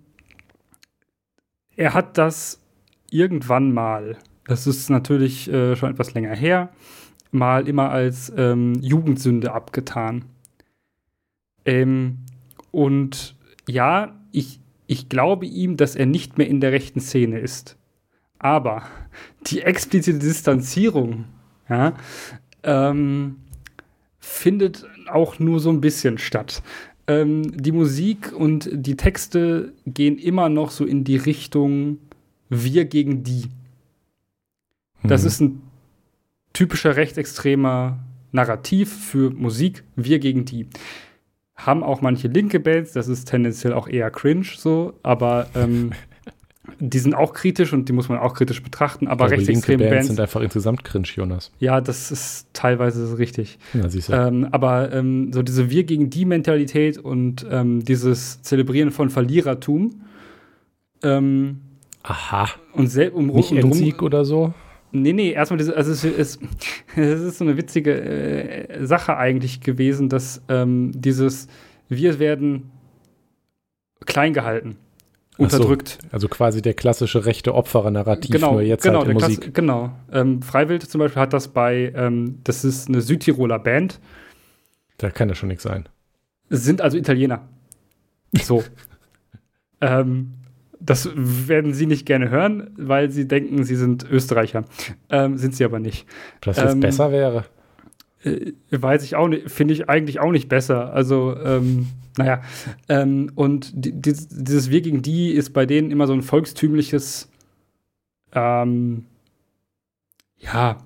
[SPEAKER 2] er hat das irgendwann mal, das ist natürlich äh, schon etwas länger her, mal immer als ähm, Jugendsünde abgetan. Ähm, und ja, ich, ich glaube ihm, dass er nicht mehr in der rechten Szene ist. Aber die explizite Distanzierung ja, ähm, findet auch nur so ein bisschen statt. Ähm, die Musik und die Texte gehen immer noch so in die Richtung wir gegen die. Das
[SPEAKER 1] Hm.
[SPEAKER 2] ist ein typischer rechtsextremer Narrativ für Musik, wir gegen die. Haben auch manche linke Bands, das ist tendenziell auch eher cringe so, aber ähm, die sind auch kritisch und die muss man auch kritisch betrachten, aber
[SPEAKER 1] linke
[SPEAKER 2] rechtsextreme
[SPEAKER 1] Bands
[SPEAKER 2] Bands,
[SPEAKER 1] sind einfach insgesamt cringe, Jonas.
[SPEAKER 2] ja, das ist teilweise richtig.
[SPEAKER 1] Na, siehst du.
[SPEAKER 2] Ähm, aber ähm, so diese Wir gegen die Mentalität und ähm, dieses Zelebrieren von Verlierertum ähm,
[SPEAKER 1] Aha.
[SPEAKER 2] und, sel- um,
[SPEAKER 1] Nicht
[SPEAKER 2] rum-
[SPEAKER 1] Endsieg oder so?
[SPEAKER 2] Nee, nee, erstmal, diese, also es ist, es ist so eine witzige äh, Sache eigentlich gewesen, dass ähm, dieses Wir werden klein gehalten,
[SPEAKER 1] Ach so.
[SPEAKER 2] unterdrückt.
[SPEAKER 1] Also quasi der klassische rechte Opferer-Narrativ,
[SPEAKER 2] Genau,
[SPEAKER 1] nur jetzt
[SPEAKER 2] genau,
[SPEAKER 1] halt in Musik.
[SPEAKER 2] Klasse- genau. Ähm, Freiwild zum Beispiel hat das bei, ähm, das ist eine Südtiroler Band,
[SPEAKER 1] Da kann ja schon nichts sein.
[SPEAKER 2] sind also Italiener. So. ähm, das werden sie nicht gerne hören, weil sie denken, sie sind Österreicher. Ähm, sind sie aber nicht.
[SPEAKER 1] Was jetzt
[SPEAKER 2] Ähm,
[SPEAKER 1] besser wäre.
[SPEAKER 2] Äh, weiß ich auch nicht, finde ich eigentlich auch nicht besser. Also, ähm, naja. Ähm, und die, dieses, dieses Wir gegen die ist bei denen immer so ein volkstümliches, ähm, ja,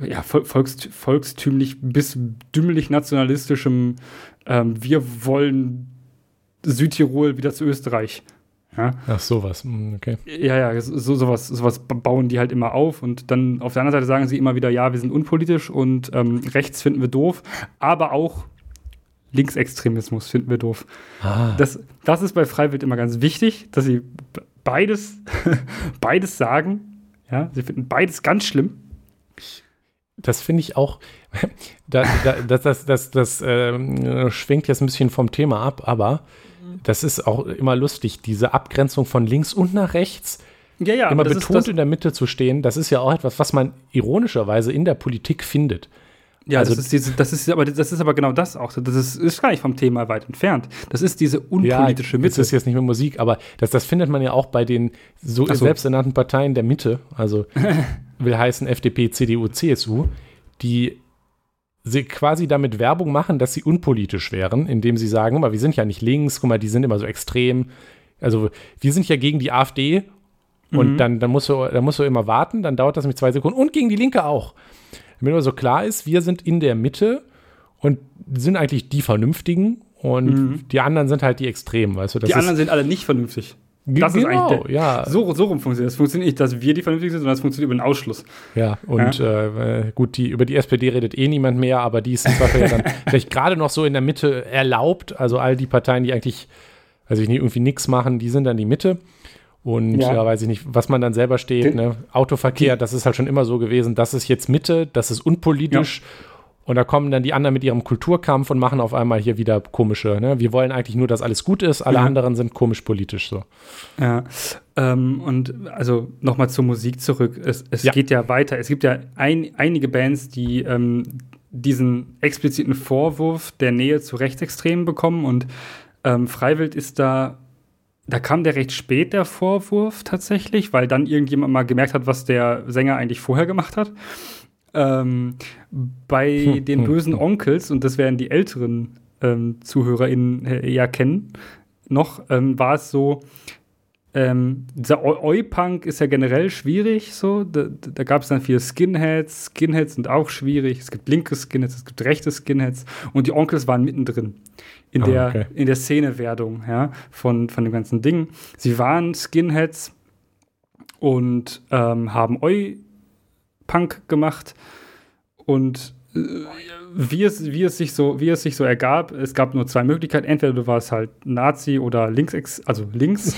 [SPEAKER 2] ja, vol volkst, volkstümlich bis dümmlich nationalistischem, ähm, wir wollen Südtirol wieder zu Österreich. Ja,
[SPEAKER 1] Ach, sowas. Hm, Okay.
[SPEAKER 2] ja, ja, so, sowas, sowas bauen die halt immer auf und dann auf der anderen Seite sagen sie immer wieder, ja, wir sind unpolitisch und ähm, rechts finden wir doof, aber auch Linksextremismus finden wir doof.
[SPEAKER 1] Ah,
[SPEAKER 2] Das, das ist bei Freiwild immer ganz wichtig, dass sie beides, beides sagen. Ja, sie finden beides ganz schlimm.
[SPEAKER 1] das finde ich auch, da, da, das, das, das, das äh, schwenkt jetzt ein bisschen vom Thema ab, aber das ist auch immer lustig, diese Abgrenzung von links und nach rechts.
[SPEAKER 2] Ja, ja,
[SPEAKER 1] immer betont in der Mitte zu stehen, das ist ja auch etwas, was man ironischerweise in der Politik findet.
[SPEAKER 2] Ja, also, das, ist diese, das, ist aber, das ist aber genau das auch. Das ist, ist gar nicht vom Thema weit entfernt. Das ist diese unpolitische
[SPEAKER 1] ja,
[SPEAKER 2] Mitte.
[SPEAKER 1] Das ist jetzt nicht mehr Musik, aber das, das findet man ja auch bei den so, so. selbsternannten Parteien der Mitte, also will heißen FDP, CDU, CSU, die sie quasi damit Werbung machen, dass sie unpolitisch wären, indem sie sagen, guck mal, wir sind ja nicht links, guck mal, die sind immer so extrem. Also wir sind ja gegen die AfD und mhm. dann, dann, musst du, dann musst du immer warten, dann dauert das nämlich zwei Sekunden und gegen die Linke auch. Damit aber so klar ist, wir sind in der Mitte und sind eigentlich die Vernünftigen und mhm. die anderen sind halt die Extremen, weißt du?
[SPEAKER 2] die anderen sind alle nicht vernünftig.
[SPEAKER 1] Das genau, ist eigentlich der, ja.
[SPEAKER 2] so, so rum funktioniert. Das funktioniert nicht, dass wir die vernünftig sind, sondern es funktioniert über den Ausschluss.
[SPEAKER 1] Ja, und ja. Äh, gut, die, über die SPD redet eh niemand mehr, aber die ist zwar ja dann vielleicht gerade noch so in der Mitte erlaubt. Also all die Parteien, die eigentlich, weiß ich nicht, irgendwie nichts machen, die sind dann die Mitte. Und ja. ja. weiß ich nicht, was man dann selber steht. Den, ne? Autoverkehr, das ist halt schon immer so gewesen. Das ist jetzt Mitte, das ist unpolitisch. Ja. Und da kommen dann die anderen mit ihrem Kulturkampf und machen auf einmal hier wieder komische. Ne? Wir wollen eigentlich nur, dass alles gut ist, alle ja. anderen sind komisch politisch so.
[SPEAKER 2] Ja. Ähm, und also nochmal zur Musik zurück. Es, es ja. geht ja weiter. Es gibt ja ein, einige Bands, die ähm, diesen expliziten Vorwurf der Nähe zu Rechtsextremen bekommen und ähm, Freiwild ist da da kam der recht spät, der Vorwurf tatsächlich, weil dann irgendjemand mal gemerkt hat, was der Sänger eigentlich vorher gemacht hat. Ähm, bei hm, den hm, bösen hm. Onkels, und das werden die älteren ähm, ZuhörerInnen äh, ja kennen, noch ähm, war es so, ähm, dieser Oi-Punk ist ja generell schwierig, so. Da, da gab es dann viele Skinheads. Skinheads sind auch schwierig. Es gibt linke Skinheads, es gibt rechte Skinheads. Und die Onkels waren mittendrin in, oh, der, okay. in der Szenewerdung ja, von, von dem ganzen Ding. Sie waren Skinheads und ähm, haben Oi Punk gemacht und äh, wie es, wie, es sich so, wie es sich so ergab, es gab nur zwei Möglichkeiten. Entweder du warst halt Nazi oder links, also links.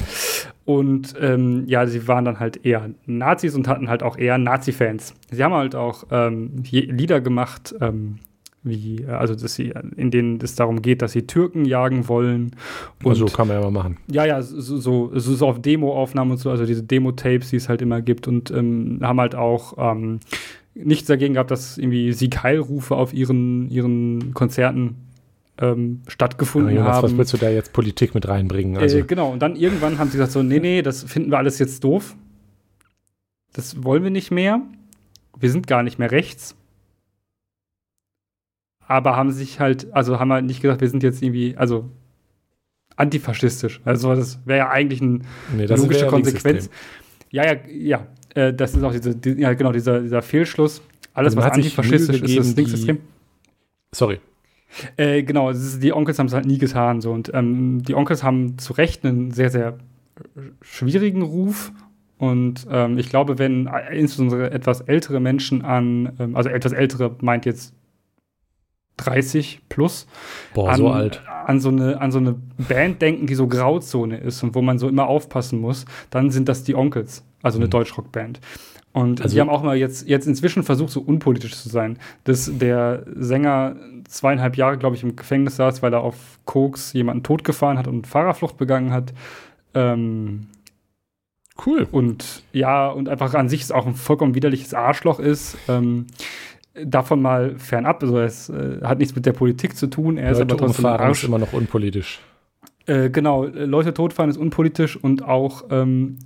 [SPEAKER 2] Und ähm, ja, sie waren dann halt eher Nazis und hatten halt auch eher Nazi-Fans. Sie haben halt auch ähm, Lieder gemacht, ähm, wie, also dass sie, in denen es darum geht, dass sie Türken jagen wollen.
[SPEAKER 1] Und also kann man ja mal machen.
[SPEAKER 2] Ja, ja, so, so, so auf Demo-Aufnahmen und so, also diese Demo-Tapes, die es halt immer gibt und ähm, haben halt auch ähm, nichts dagegen gehabt, dass irgendwie Sieg-Heilrufe auf ihren, ihren Konzerten ähm, stattgefunden ja, Jonas, haben.
[SPEAKER 1] Was willst du da jetzt Politik mit reinbringen? Also.
[SPEAKER 2] Äh, genau, und dann irgendwann haben sie gesagt so, nee, nee, das finden wir alles jetzt doof. Das wollen wir nicht mehr. Wir sind gar nicht mehr rechts aber haben sich halt, also haben halt nicht gesagt, wir sind jetzt irgendwie, also antifaschistisch. Also das wäre ja eigentlich eine nee, logische Konsequenz. Ja, ja, ja. Äh, das ist auch diese, die, ja, genau, dieser, dieser Fehlschluss. Alles, also was antifaschistisch ist, ist linksextrem.
[SPEAKER 1] Sorry.
[SPEAKER 2] Äh, genau, ist, die Onkels haben es halt nie getan. So. Und ähm, die Onkels haben zu Recht einen sehr, sehr schwierigen Ruf. Und ähm, ich glaube, wenn äh, insbesondere etwas ältere Menschen an, ähm, also etwas ältere meint jetzt 30 plus
[SPEAKER 1] Boah, an, so alt.
[SPEAKER 2] An, so eine, an so eine Band denken, die so Grauzone ist und wo man so immer aufpassen muss, dann sind das die Onkels, also eine mhm. Deutschrockband. Und also, die haben auch mal jetzt, jetzt inzwischen versucht, so unpolitisch zu sein. Dass der Sänger zweieinhalb Jahre, glaube ich, im Gefängnis saß, weil er auf Koks jemanden totgefahren hat und Fahrerflucht begangen hat. Ähm,
[SPEAKER 1] cool.
[SPEAKER 2] Und ja, und einfach an sich ist auch ein vollkommen widerliches Arschloch ist. Ähm, davon mal fernab. Also es äh, hat nichts mit der Politik zu tun.
[SPEAKER 1] Er Leute ist aber trotzdem umfahren ist immer noch unpolitisch.
[SPEAKER 2] Äh, genau, Leute totfahren ist unpolitisch und auch ähm,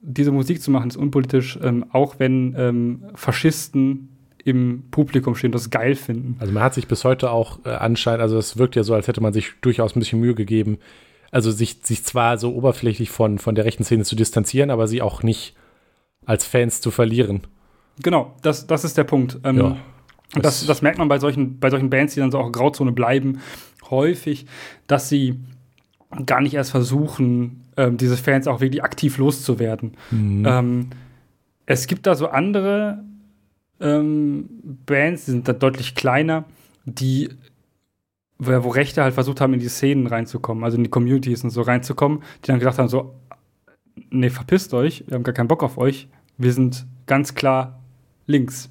[SPEAKER 2] diese Musik zu machen ist unpolitisch, ähm, auch wenn ähm, Faschisten im Publikum stehen, das geil finden.
[SPEAKER 1] Also man hat sich bis heute auch äh, anscheinend, also es wirkt ja so, als hätte man sich durchaus ein bisschen Mühe gegeben, also sich, sich zwar so oberflächlich von, von der rechten Szene zu distanzieren, aber sie auch nicht als Fans zu verlieren.
[SPEAKER 2] Genau, das, das ist der Punkt. Ähm, ja. Und das, das merkt man bei solchen, bei solchen Bands, die dann so auch Grauzone bleiben, häufig, dass sie gar nicht erst versuchen, ähm, diese Fans auch wirklich aktiv loszuwerden. Mhm. Ähm, es gibt da so andere ähm, Bands, die sind da deutlich kleiner, die, wo, wo Rechte halt versucht haben, in die Szenen reinzukommen, also in die Communities und so reinzukommen, die dann gesagt haben: so, nee, verpisst euch, wir haben gar keinen Bock auf euch, wir sind ganz klar links.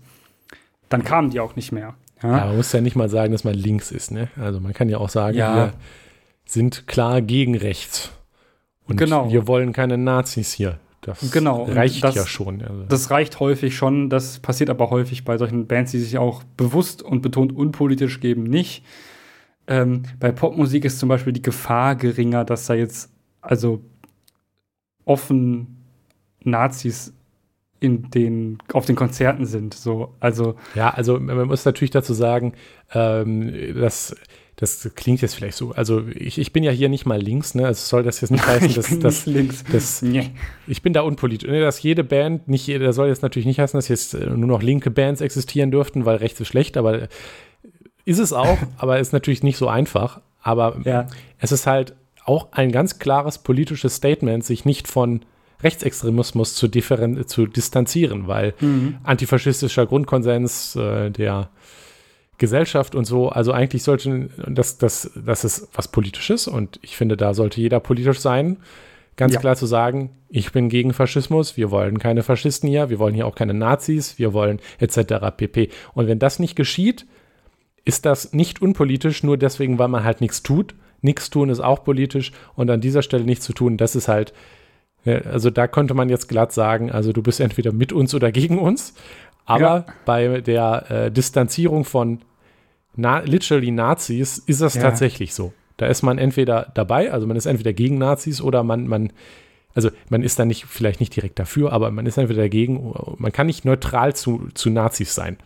[SPEAKER 2] Dann kamen die auch nicht mehr.
[SPEAKER 1] Ja? ja, man muss ja nicht mal sagen, dass man links ist. Ne? Also man kann ja auch sagen,
[SPEAKER 2] ja.
[SPEAKER 1] wir sind klar gegen rechts. Und
[SPEAKER 2] genau.
[SPEAKER 1] wir wollen keine Nazis hier. Das
[SPEAKER 2] genau.
[SPEAKER 1] reicht
[SPEAKER 2] das,
[SPEAKER 1] ja schon. Also.
[SPEAKER 2] Das reicht häufig schon. Das passiert aber häufig bei solchen Bands, die sich auch bewusst und betont unpolitisch geben, nicht. Ähm, bei Popmusik ist zum Beispiel die Gefahr geringer, dass da jetzt also offen Nazis in den, auf den Konzerten sind. So, also
[SPEAKER 1] ja, also man muss natürlich dazu sagen, ähm, dass das klingt jetzt vielleicht so. Also ich, ich bin ja hier nicht mal links, ne? Also soll das jetzt nicht heißen, dass, dass,
[SPEAKER 2] links.
[SPEAKER 1] dass nee. ich bin da unpolitisch. Ne, dass jede Band, nicht jede, das soll jetzt natürlich nicht heißen, dass jetzt äh, nur noch linke Bands existieren dürften, weil rechts ist schlecht, aber ist es auch, aber ist natürlich nicht so einfach. Aber
[SPEAKER 2] ja.
[SPEAKER 1] es ist halt auch ein ganz klares politisches Statement, sich nicht von Rechtsextremismus zu, zu distanzieren, weil mhm. antifaschistischer Grundkonsens äh, der Gesellschaft und so, also eigentlich sollte das, das, das ist was Politisches und ich finde, da sollte jeder politisch sein, ganz ja. klar zu sagen, ich bin gegen Faschismus, wir wollen keine Faschisten hier, wir wollen hier auch keine Nazis, wir wollen etc. pp. Und wenn das nicht geschieht, ist das nicht unpolitisch, nur deswegen, weil man halt nichts tut. Nichts tun ist auch politisch und an dieser Stelle nichts zu tun, das ist halt also da könnte man jetzt glatt sagen, also du bist entweder mit uns oder gegen uns. Aber ja. bei der äh, Distanzierung von na literally Nazis ist das ja. tatsächlich so. Da ist man entweder dabei, also man ist entweder gegen Nazis oder man, man, also man ist da nicht, vielleicht nicht direkt dafür, aber man ist entweder dagegen, man kann nicht neutral zu, zu Nazis sein.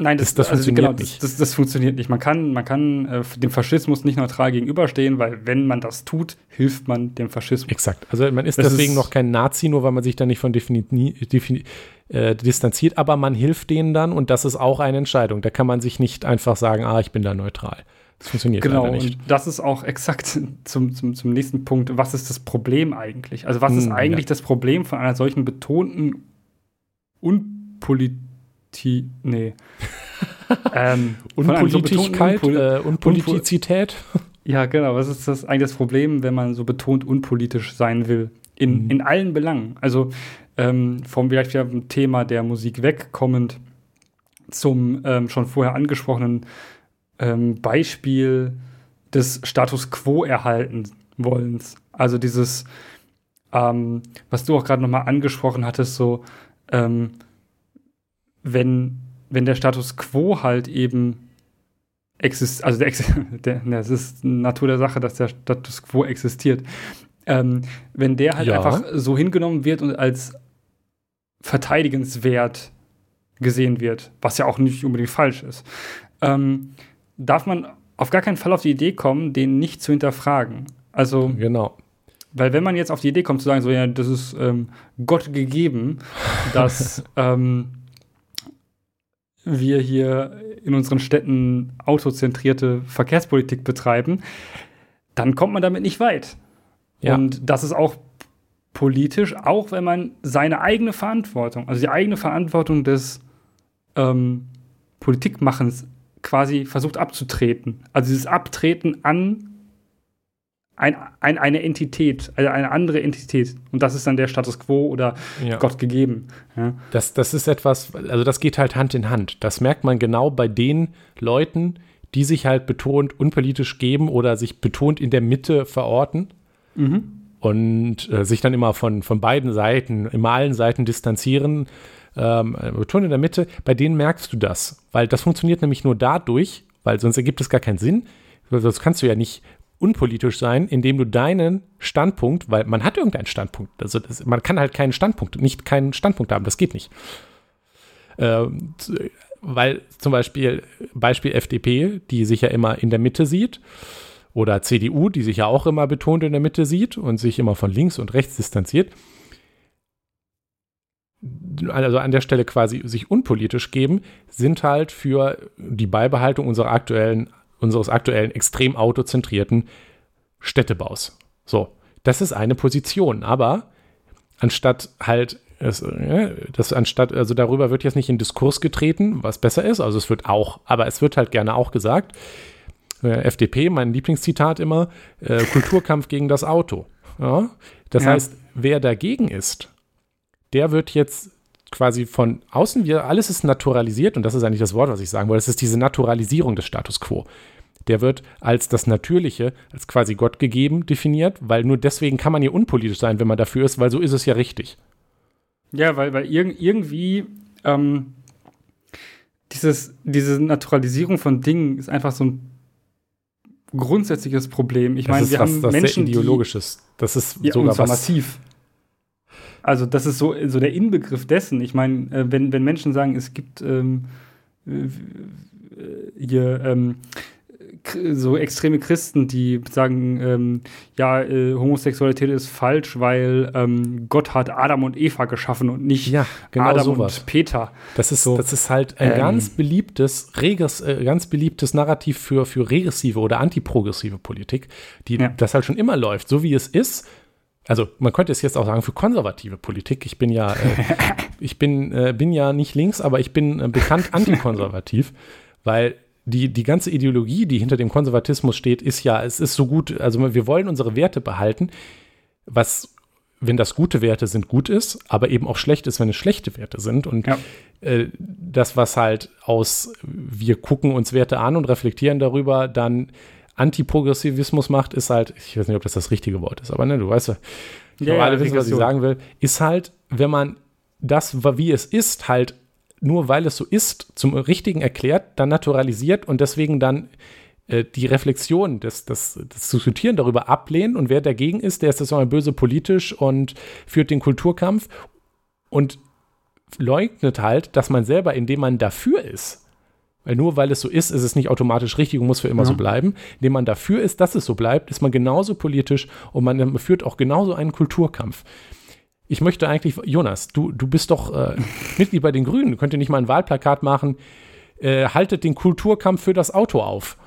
[SPEAKER 2] Nein, das, das, das also funktioniert genau, nicht. Das, das, funktioniert nicht. Man kann, man kann äh, dem Faschismus nicht neutral gegenüberstehen, weil wenn man das tut, hilft man dem Faschismus.
[SPEAKER 1] Exakt. Also man ist deswegen ist noch kein Nazi, nur weil man sich da nicht von äh, distanziert, aber man hilft denen dann und das ist auch eine Entscheidung. Da kann man sich nicht einfach sagen, ah, ich bin da neutral. Das funktioniert
[SPEAKER 2] genau,
[SPEAKER 1] nicht.
[SPEAKER 2] Und das ist auch exakt zum, zum, zum nächsten Punkt. Was ist das Problem eigentlich? Also, was hm, ist eigentlich ja. das Problem von einer solchen betonten Unpolitik? Unpoliti nee.
[SPEAKER 1] ähm, Unpolitigkeit, so äh, Unpolitizität.
[SPEAKER 2] Ja, genau. Was ist das eigentlich das Problem, wenn man so betont unpolitisch sein will? In, mhm. in allen Belangen. Also ähm, vom vielleicht wieder vom Thema der Musik wegkommend zum ähm, schon vorher angesprochenen ähm, Beispiel des Status quo erhalten wollens. Also dieses, ähm, was du auch gerade nochmal angesprochen hattest, so ähm, wenn, wenn der Status quo halt eben existiert, also der, der, das ist Natur der Sache, dass der Status quo existiert. Ähm, wenn der halt ja. einfach so hingenommen wird und als verteidigenswert gesehen wird, was ja auch nicht unbedingt falsch ist, ähm, darf man auf gar keinen Fall auf die Idee kommen, den nicht zu hinterfragen. Also,
[SPEAKER 1] genau.
[SPEAKER 2] Weil wenn man jetzt auf die Idee kommt zu sagen, so ja, das ist ähm, Gott gegeben, dass ähm, wir hier in unseren Städten autozentrierte Verkehrspolitik betreiben, dann kommt man damit nicht weit. Ja. Und das ist auch politisch, auch wenn man seine eigene Verantwortung, also die eigene Verantwortung des ähm, Politikmachens quasi versucht abzutreten. Also dieses Abtreten an ein, ein, eine Entität, also eine andere Entität. Und das ist dann der Status quo oder ja. Gott gegeben. Ja.
[SPEAKER 1] Das, das ist etwas, also das geht halt Hand in Hand. Das merkt man genau bei den Leuten, die sich halt betont unpolitisch geben oder sich betont in der Mitte verorten. Mhm. Und äh, sich dann immer von, von beiden Seiten, immer allen Seiten distanzieren, ähm, betont in der Mitte, bei denen merkst du das. Weil das funktioniert nämlich nur dadurch, weil sonst ergibt es gar keinen Sinn. Sonst kannst du ja nicht unpolitisch sein, indem du deinen Standpunkt, weil man hat irgendeinen Standpunkt, also das, man kann halt keinen Standpunkt, nicht keinen Standpunkt haben, das geht nicht. Äh, weil zum Beispiel, Beispiel FDP, die sich ja immer in der Mitte sieht, oder CDU, die sich ja auch immer betont in der Mitte sieht und sich immer von links und rechts distanziert, also an der Stelle quasi sich unpolitisch geben, sind halt für die Beibehaltung unserer aktuellen unseres aktuellen extrem autozentrierten Städtebaus. So, das ist eine Position, aber anstatt halt es, das anstatt, also darüber wird jetzt nicht in Diskurs getreten, was besser ist, also es wird auch, aber es wird halt gerne auch gesagt, äh, FDP, mein Lieblingszitat immer, äh, Kulturkampf gegen das Auto. Ja? Das ja. heißt, wer dagegen ist, der wird jetzt quasi von außen, wir, alles ist naturalisiert und das ist eigentlich das Wort, was ich sagen wollte. Es ist diese Naturalisierung des Status quo. Der wird als das Natürliche, als quasi Gott gegeben definiert, weil nur deswegen kann man hier unpolitisch sein, wenn man dafür ist, weil so ist es ja richtig.
[SPEAKER 2] Ja, weil, weil irg irgendwie ähm, dieses, diese Naturalisierung von Dingen ist einfach so ein grundsätzliches Problem. Ich meine, wir was, haben
[SPEAKER 1] das
[SPEAKER 2] Menschen,
[SPEAKER 1] ideologisches. Das ist
[SPEAKER 2] ja,
[SPEAKER 1] sogar was
[SPEAKER 2] massiv. Also das ist so, so der Inbegriff dessen. Ich meine, äh, wenn, wenn Menschen sagen, es gibt ähm, äh, hier ähm, so extreme Christen, die sagen, ähm, ja, äh, Homosexualität ist falsch, weil ähm, Gott hat Adam und Eva geschaffen und nicht
[SPEAKER 1] ja, genau
[SPEAKER 2] Adam
[SPEAKER 1] sowas.
[SPEAKER 2] und Peter.
[SPEAKER 1] Das ist, so, das ist halt ein ähm, ganz beliebtes, reges, äh, ganz beliebtes Narrativ für, für regressive oder antiprogressive Politik, die ja. das halt schon immer läuft, so wie es ist. Also man könnte es jetzt auch sagen für konservative Politik. Ich bin ja, äh, ich bin, äh, bin ja nicht links, aber ich bin äh, bekannt antikonservativ, weil die, die ganze Ideologie, die hinter dem Konservatismus steht, ist ja, es ist so gut, also wir wollen unsere Werte behalten, was, wenn das gute Werte sind, gut ist, aber eben auch schlecht ist, wenn es schlechte Werte sind. Und ja. äh, das, was halt aus, wir gucken uns Werte an und reflektieren darüber, dann Antiprogressivismus macht, ist halt, ich weiß nicht, ob das das richtige Wort ist, aber ne, du weißt ja, ja, ja alle wissen, was ich sagen will, ist halt, wenn man das, wie es ist, halt nur weil es so ist, zum Richtigen erklärt, dann naturalisiert und deswegen dann äh, die Reflexion, das, das, das Diskutieren darüber ablehnt und wer dagegen ist, der ist das mal böse politisch und führt den Kulturkampf und leugnet halt, dass man selber, indem man dafür ist, weil nur weil es so ist, ist es nicht automatisch richtig und muss für immer ja. so bleiben. Indem man dafür ist, dass es so bleibt, ist man genauso politisch und man führt auch genauso einen Kulturkampf ich möchte eigentlich, Jonas, du, du bist doch äh, Mitglied bei den Grünen. Könnt ihr nicht mal ein Wahlplakat machen? Äh, haltet den Kulturkampf für das Auto auf.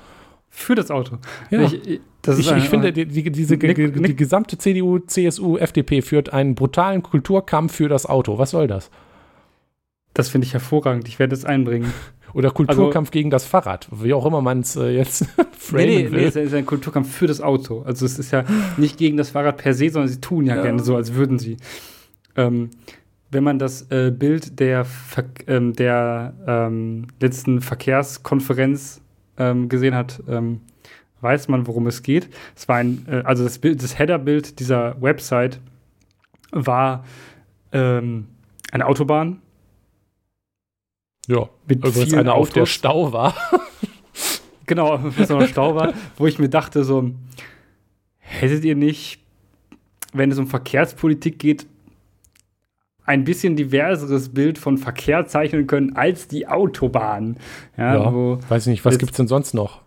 [SPEAKER 2] Für das Auto.
[SPEAKER 1] Ja. Ich, ich, ich, ich finde, die, die, diese, Nick, die, die gesamte CDU, CSU, FDP führt einen brutalen Kulturkampf für das Auto. Was soll das?
[SPEAKER 2] Das finde ich hervorragend. Ich werde es einbringen.
[SPEAKER 1] Oder Kulturkampf also, gegen das Fahrrad, wie auch immer man es äh, jetzt
[SPEAKER 2] framen nee, nee, will. Nee, es ist ein Kulturkampf für das Auto. Also es ist ja nicht gegen das Fahrrad per se, sondern sie tun ja, ja. gerne so, als würden sie. Ähm, wenn man das äh, Bild der, Ver ähm, der ähm, letzten Verkehrskonferenz ähm, gesehen hat, ähm, weiß man, worum es geht. Es war ein, äh, also das Bild, das Headerbild dieser Website war ähm, eine Autobahn.
[SPEAKER 1] Ja, mit übrigens eine Autos. auf der Stau war.
[SPEAKER 2] genau, so ein Stau war, wo ich mir dachte, so, hättet ihr nicht, wenn es um Verkehrspolitik geht, ein bisschen diverseres Bild von Verkehr zeichnen können als die Autobahn.
[SPEAKER 1] Ja, ja weiß ich nicht, was gibt es denn sonst noch?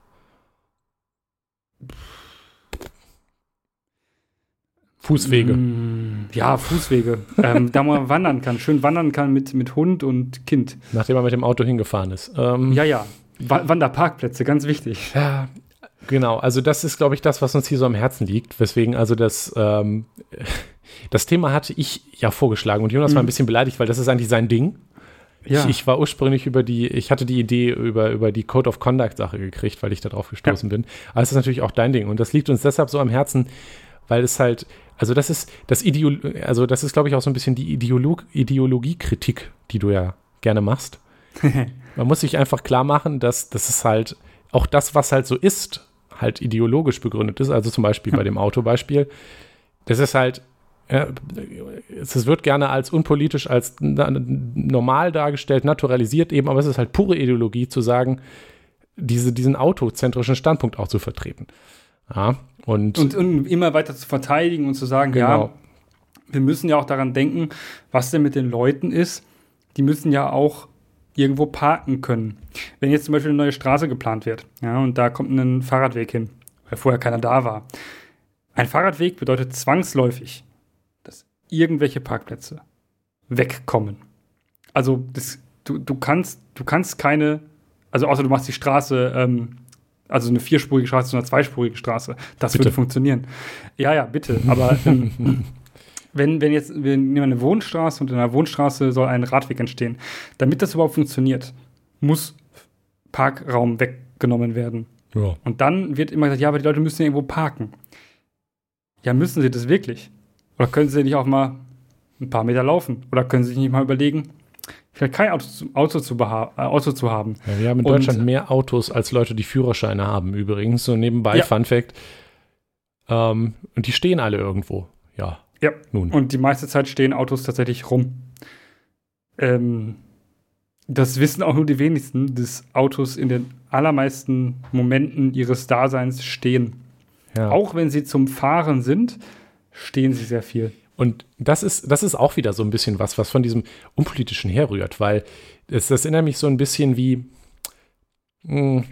[SPEAKER 1] Fußwege.
[SPEAKER 2] Mm, ja, Fußwege. ähm, da man wandern kann, schön wandern kann mit, mit Hund und Kind.
[SPEAKER 1] Nachdem man mit dem Auto hingefahren ist.
[SPEAKER 2] Ähm, ja, ja. Wa Wanderparkplätze, ganz wichtig.
[SPEAKER 1] Ja, genau. Also das ist, glaube ich, das, was uns hier so am Herzen liegt. Weswegen also das ähm, das Thema hatte ich ja vorgeschlagen und Jonas mhm. war ein mhm. bisschen beleidigt, weil das ist eigentlich sein Ding. Ja. Ich, ich, war ursprünglich über die, ich hatte die Idee über, über die Code of Conduct Sache gekriegt, weil ich da drauf gestoßen ja. bin. Aber es ist natürlich auch dein Ding und das liegt uns deshalb so am Herzen, weil es halt, also das ist das Ideol also das ist, glaube ich, auch so ein bisschen die Ideolog Ideologiekritik, die du ja gerne machst. Man muss sich einfach klar machen, dass das ist halt auch das, was halt so ist, halt ideologisch begründet ist. Also zum Beispiel bei dem Autobeispiel. Das ist halt ja, es wird gerne als unpolitisch, als normal dargestellt, naturalisiert eben, aber es ist halt pure Ideologie zu sagen, diese, diesen autozentrischen Standpunkt auch zu vertreten. Ja, und,
[SPEAKER 2] und, und immer weiter zu verteidigen und zu sagen, genau. ja, wir müssen ja auch daran denken, was denn mit den Leuten ist. Die müssen ja auch irgendwo parken können. Wenn jetzt zum Beispiel eine neue Straße geplant wird, ja, und da kommt ein Fahrradweg hin, weil vorher keiner da war. Ein Fahrradweg bedeutet zwangsläufig, irgendwelche Parkplätze wegkommen. Also das, du, du, kannst, du kannst keine, also außer du machst die Straße, ähm, also eine vierspurige Straße zu einer zweispurigen Straße. Das bitte. würde funktionieren. Ja, ja, bitte. Aber ähm, wenn, wenn jetzt, wir nehmen eine Wohnstraße und in einer Wohnstraße soll ein Radweg entstehen, damit das überhaupt funktioniert, muss Parkraum weggenommen werden. Ja. Und dann wird immer gesagt, ja, aber die Leute müssen ja irgendwo parken. Ja, müssen sie das wirklich? Oder können Sie nicht auch mal ein paar Meter laufen? Oder können Sie sich nicht mal überlegen, vielleicht kein Auto, zu, Auto, zu, äh, Auto zu haben.
[SPEAKER 1] Ja, wir haben in Deutschland und, mehr Autos als Leute, die Führerscheine haben, übrigens. So nebenbei, ja. Fun Fact. Ähm, und die stehen alle irgendwo. Ja.
[SPEAKER 2] Ja. Nun. Und die meiste Zeit stehen Autos tatsächlich rum. Ähm, das wissen auch nur die wenigsten, dass Autos in den allermeisten Momenten ihres Daseins stehen. Ja. Auch wenn sie zum Fahren sind, stehen sie sehr viel.
[SPEAKER 1] Und das ist, das ist auch wieder so ein bisschen was, was von diesem Unpolitischen herrührt, weil es, das erinnert mich so ein bisschen wie, mh, hm,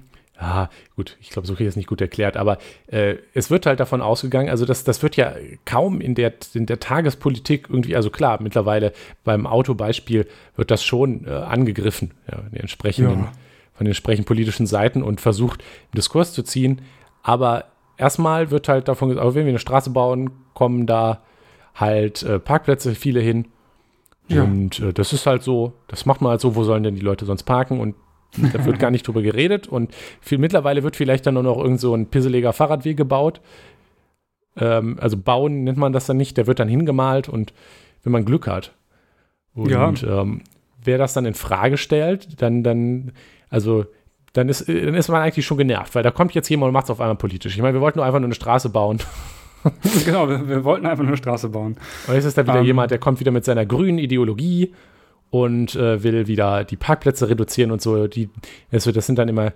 [SPEAKER 1] ja, gut, ich glaube, so kriege ich es nicht gut erklärt, aber äh, es wird halt davon ausgegangen, also das, das wird ja kaum in der, in der Tagespolitik irgendwie, also klar, mittlerweile beim Autobeispiel wird das schon äh, angegriffen, ja, den entsprechenden, ja. von den entsprechenden politischen Seiten und versucht, einen Diskurs zu ziehen. Aber erstmal wird halt davon gesagt, wenn wir eine Straße bauen, kommen da halt äh, Parkplätze viele hin. Ja. Und äh, das ist halt so, das macht man halt so, wo sollen denn die Leute sonst parken? Und da wird gar nicht drüber geredet. Und viel, mittlerweile wird vielleicht dann nur noch irgend so ein pisseliger Fahrradweg gebaut. Ähm, also bauen nennt man das dann nicht, der wird dann hingemalt und wenn man Glück hat. Und ja. ähm, wer das dann in Frage stellt, dann, dann, also dann ist, dann ist man eigentlich schon genervt, weil da kommt jetzt jemand und macht es auf einmal politisch. Ich meine, wir wollten nur einfach nur eine Straße bauen.
[SPEAKER 2] genau, wir, wir, wollten einfach nur eine Straße bauen.
[SPEAKER 1] Und jetzt ist da wieder um, ähm. jemand, der kommt wieder mit seiner grünen Ideologie und äh, will wieder die Parkplätze reduzieren und so. Die, also das sind dann immer,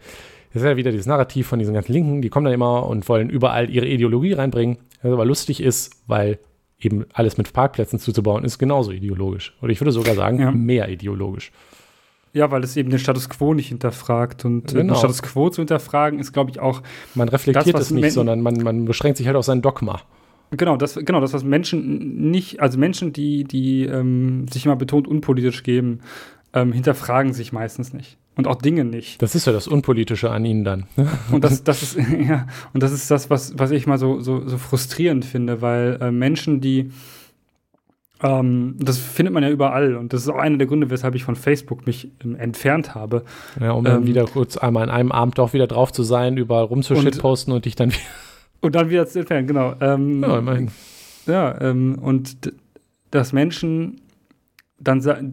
[SPEAKER 1] das ist ja wieder dieses Narrativ von diesen ganzen Linken, die kommen dann immer und wollen überall ihre Ideologie reinbringen, was aber lustig ist, weil eben alles mit Parkplätzen zuzubauen, ist genauso ideologisch. Oder ich würde sogar sagen, ja. mehr ideologisch.
[SPEAKER 2] Ja, weil es eben den Status quo nicht hinterfragt. Und genau. den Status quo zu hinterfragen, ist, glaube ich, auch.
[SPEAKER 1] Man reflektiert das, es nicht, sondern man, man beschränkt sich halt auf sein Dogma.
[SPEAKER 2] Genau, das, genau, das, was Menschen nicht, also Menschen, die, die ähm, sich immer betont unpolitisch geben, ähm, hinterfragen sich meistens nicht. Und auch Dinge nicht.
[SPEAKER 1] Das ist ja das Unpolitische an ihnen dann.
[SPEAKER 2] und das, das ist, ja, und das ist das, was, was ich mal so, so, so frustrierend finde, weil äh, Menschen, die ähm, das findet man ja überall und das ist auch einer der Gründe, weshalb ich von Facebook mich ähm, entfernt habe.
[SPEAKER 1] Ja, um dann ähm, wieder kurz einmal in einem Abend doch wieder drauf zu sein, überall rumzushitposten und, und dich dann wieder
[SPEAKER 2] und dann wieder zu entfernen, genau. Ähm, ja, immerhin. Ja, ähm, und dass Menschen dann sagen,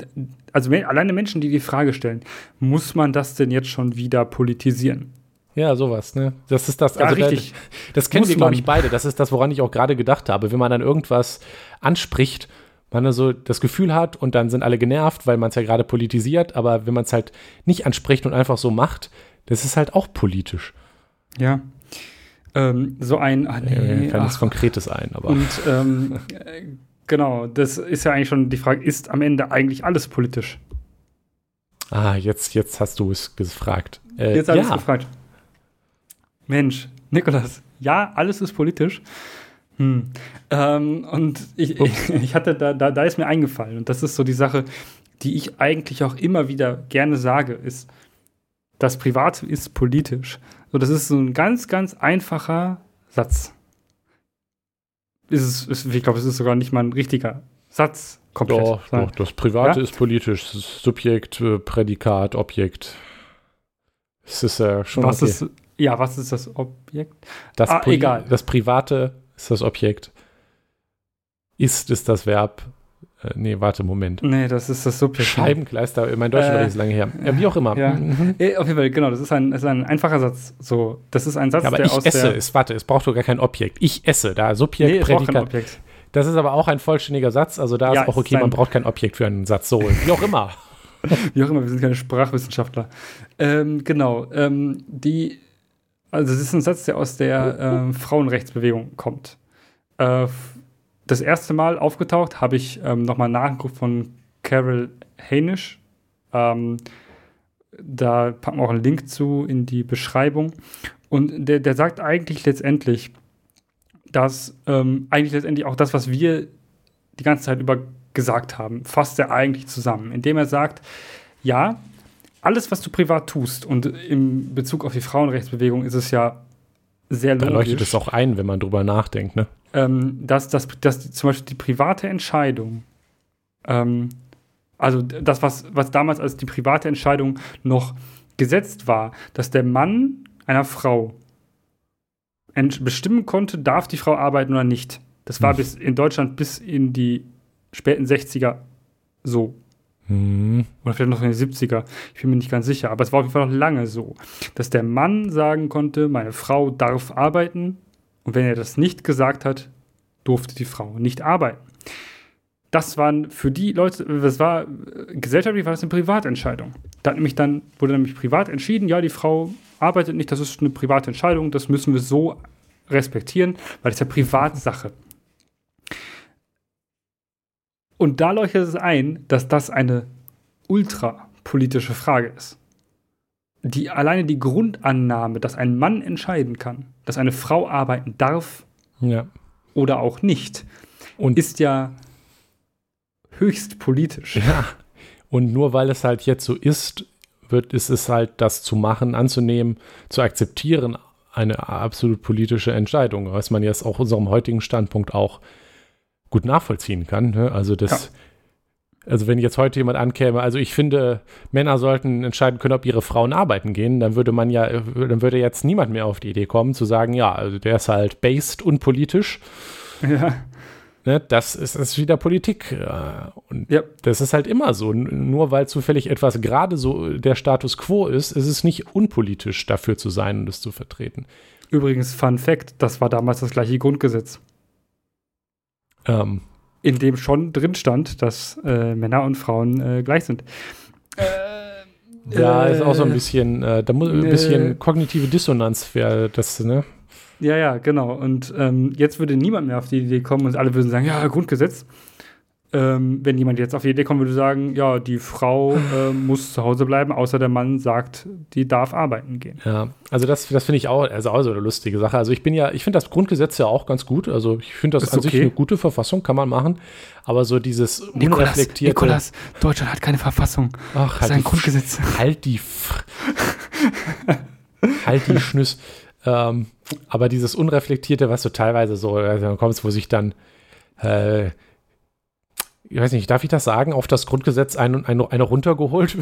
[SPEAKER 2] also alleine Menschen, die die Frage stellen, muss man das denn jetzt schon wieder politisieren?
[SPEAKER 1] Ja, sowas, ne? Das ist das, also ja, richtig. Da, das kennen wir, glaube ich, beide. Das ist das, woran ich auch gerade gedacht habe. Wenn man dann irgendwas anspricht, man also das Gefühl hat und dann sind alle genervt, weil man es ja gerade politisiert, aber wenn man es halt nicht anspricht und einfach so macht, das ist halt auch politisch.
[SPEAKER 2] Ja, ähm, so ein.
[SPEAKER 1] Ach nee, Mir fällt nichts Konkretes ein, aber.
[SPEAKER 2] Und ähm, genau, das ist ja eigentlich schon die Frage: Ist am Ende eigentlich alles politisch?
[SPEAKER 1] Ah, jetzt, jetzt hast du es gefragt.
[SPEAKER 2] Äh, jetzt habe ich es gefragt. Mensch, Nikolas, ja, alles ist politisch. Hm. Ähm, und ich, ich, ich, hatte da, da, da ist mir eingefallen, und das ist so die Sache, die ich eigentlich auch immer wieder gerne sage, ist, das Private ist politisch. So, das ist so ein ganz, ganz einfacher Satz. Ist es, ist, ich glaube, es ist sogar nicht mal ein richtiger Satz.
[SPEAKER 1] Komplett. Doch, doch das Private ja? ist politisch. Subjekt, äh, Prädikat, Objekt. Es ist ja schon.
[SPEAKER 2] Was okay. ist, ja, was ist das Objekt?
[SPEAKER 1] Das ah, egal. Das Private ist das Objekt. Ist ist das Verb. Äh, nee, warte, Moment.
[SPEAKER 2] Nee, das ist das Subjekt.
[SPEAKER 1] Scheibenkleister, mein Deutsch äh, ist lange her. Ja, wie auch immer.
[SPEAKER 2] Ja. Mhm. Äh, auf jeden Fall, genau, das ist ein, ist ein einfacher Satz. So, das ist ein Satz,
[SPEAKER 1] ja, aber
[SPEAKER 2] der
[SPEAKER 1] ich
[SPEAKER 2] aus
[SPEAKER 1] esse, der es, warte, es braucht doch gar kein Objekt. Ich esse, da Subjekt, nee, Prädikat. Objekt. Das ist aber auch ein vollständiger Satz, also da ja, ist auch okay, man braucht kein Objekt für einen Satz. So, wie auch immer.
[SPEAKER 2] wie auch immer, wir sind keine Sprachwissenschaftler. Ähm, genau, ähm, die, also es ist ein Satz, der aus der äh, Frauenrechtsbewegung kommt. Äh, das erste Mal aufgetaucht, habe ich ähm, nochmal nachgeguckt von Carol Hainisch. Ähm, da packen wir auch einen Link zu in die Beschreibung. Und der, der sagt eigentlich letztendlich, dass ähm, eigentlich letztendlich auch das, was wir die ganze Zeit über gesagt haben, fasst er eigentlich zusammen, indem er sagt, ja, alles, was du privat tust, und im Bezug auf die Frauenrechtsbewegung ist es ja sehr logisch. Da
[SPEAKER 1] leuchtet es auch ein, wenn man drüber nachdenkt, ne?
[SPEAKER 2] ähm, dass, dass, dass zum Beispiel die private Entscheidung, ähm, also das, was, was damals als die private Entscheidung noch gesetzt war, dass der Mann einer Frau bestimmen konnte, darf die Frau arbeiten oder nicht. Das war hm. bis in Deutschland bis in die späten 60er so.
[SPEAKER 1] Hm.
[SPEAKER 2] Oder vielleicht noch in den 70er. Ich bin mir nicht ganz sicher. Aber es war auf jeden Fall noch lange so, dass der Mann sagen konnte, meine Frau darf arbeiten. Und wenn er das nicht gesagt hat, durfte die Frau nicht arbeiten. Das waren für die Leute, das war gesellschaftlich war das eine Privatentscheidung. Da hat nämlich dann, wurde nämlich privat entschieden, ja, die Frau arbeitet nicht, das ist eine private Entscheidung, das müssen wir so respektieren, weil das ist ja Privatsache. Und da leuchtet es ein, dass das eine ultrapolitische Frage ist. Die, alleine die Grundannahme, dass ein Mann entscheiden kann, dass eine Frau arbeiten darf
[SPEAKER 1] Ja.
[SPEAKER 2] oder auch nicht,
[SPEAKER 1] Und
[SPEAKER 2] ist ja höchst politisch.
[SPEAKER 1] Ja. Und nur weil es halt jetzt so ist, wird ist es halt das zu machen, anzunehmen, zu akzeptieren, eine absolut politische Entscheidung, was man jetzt auch unserem heutigen Standpunkt auch gut nachvollziehen kann. Ne? Also das, also wenn jetzt heute jemand ankäme, also ich finde, Männer sollten entscheiden können, ob ihre Frauen arbeiten gehen, dann würde man ja, dann würde jetzt niemand mehr auf die Idee kommen zu sagen, ja, also der ist halt based unpolitisch.
[SPEAKER 2] Ja.
[SPEAKER 1] Ne, das ist, ist wieder Politik. äh, Und
[SPEAKER 2] Ja.
[SPEAKER 1] das ist halt immer so. Nur weil zufällig etwas gerade so der Status quo ist, ist es nicht unpolitisch, dafür zu sein und es zu vertreten.
[SPEAKER 2] Übrigens, Fun Fact: Das war damals das gleiche Grundgesetz,
[SPEAKER 1] Ähm,
[SPEAKER 2] in dem schon drin stand, dass äh, Männer und Frauen äh, gleich sind.
[SPEAKER 1] ja,
[SPEAKER 2] Äh,
[SPEAKER 1] ist auch so ein bisschen, äh, da muss ein
[SPEAKER 2] äh,
[SPEAKER 1] bisschen kognitive Dissonanz wäre das, ne?
[SPEAKER 2] Ja, ja, genau. Und ähm, jetzt würde niemand mehr auf die Idee kommen und alle würden sagen, ja, Grundgesetz. Ähm, wenn jemand jetzt auf die Idee kommen würde, sagen, ja, die Frau äh, muss zu Hause bleiben, außer der Mann sagt, die darf arbeiten gehen.
[SPEAKER 1] Ja, also das, das finde ich auch, also auch so eine lustige Sache. Also ich bin ja, ich finde das Grundgesetz ja auch ganz gut. Also ich finde das
[SPEAKER 2] Ist
[SPEAKER 1] an sich
[SPEAKER 2] okay.
[SPEAKER 1] eine gute Verfassung, kann man machen. Aber so dieses unreflektierte.
[SPEAKER 2] Deutschland hat keine Verfassung.
[SPEAKER 1] ach,
[SPEAKER 2] Das ist
[SPEAKER 1] halt
[SPEAKER 2] ein Grundgesetz.
[SPEAKER 1] Halt die F Halt die Schnüss. Ähm, aber dieses Unreflektierte, was so teilweise so, also kommst, wo sich dann, äh, ich weiß nicht, darf ich das sagen, auf das Grundgesetz eine, eine, eine runtergeholt?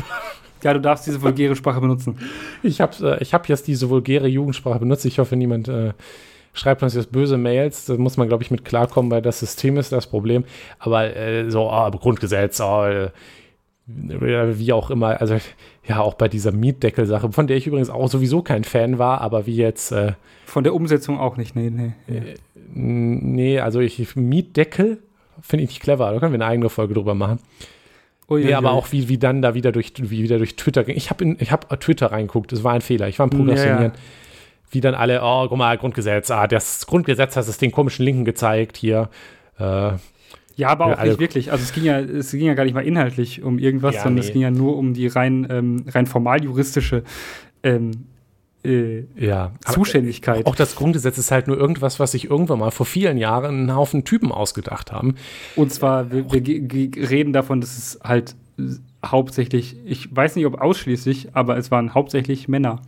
[SPEAKER 2] Ja, du darfst diese vulgäre Sprache benutzen.
[SPEAKER 1] Ich habe äh, ich hab jetzt diese vulgäre Jugendsprache benutzt. Ich hoffe, niemand äh, schreibt uns jetzt böse Mails. Da muss man, glaube ich, mit klarkommen, weil das System ist das Problem. Aber äh, so, oh, Grundgesetz, oh, äh, wie auch immer. Also, ja, auch bei dieser Mietdeckel-Sache, von der ich übrigens auch sowieso kein Fan war, aber wie jetzt, äh,
[SPEAKER 2] Von der Umsetzung auch nicht, nee, nee.
[SPEAKER 1] nee, also ich, Mietdeckel finde ich nicht clever. Da können wir eine eigene Folge drüber machen.
[SPEAKER 2] Ui,
[SPEAKER 1] Nee, aber auch wie, wie dann da wieder durch, wie wieder durch Twitter ging. Ich habe ich hab Twitter reingeguckt, das war ein Fehler. Ich war am Prokrastinieren.
[SPEAKER 2] Ja, ja.
[SPEAKER 1] Wie dann alle, oh, guck mal, Grundgesetz, ah, das Grundgesetz hat es den komischen Linken gezeigt hier. Äh,
[SPEAKER 2] Ja, aber auch nicht wirklich. Also es ging ja, es ging ja gar nicht mal inhaltlich um irgendwas,
[SPEAKER 1] Ja,
[SPEAKER 2] sondern
[SPEAKER 1] nee.
[SPEAKER 2] es ging ja nur um die rein, ähm, rein formal juristische ähm, äh,
[SPEAKER 1] ja. Aber
[SPEAKER 2] Zuständigkeit.
[SPEAKER 1] auch das Grundgesetz ist halt nur irgendwas, was sich irgendwann mal vor vielen Jahren einen Haufen Typen ausgedacht haben.
[SPEAKER 2] Und zwar, wir, wir reden davon, dass es halt hauptsächlich, ich weiß nicht, ob ausschließlich, aber es waren hauptsächlich Männer,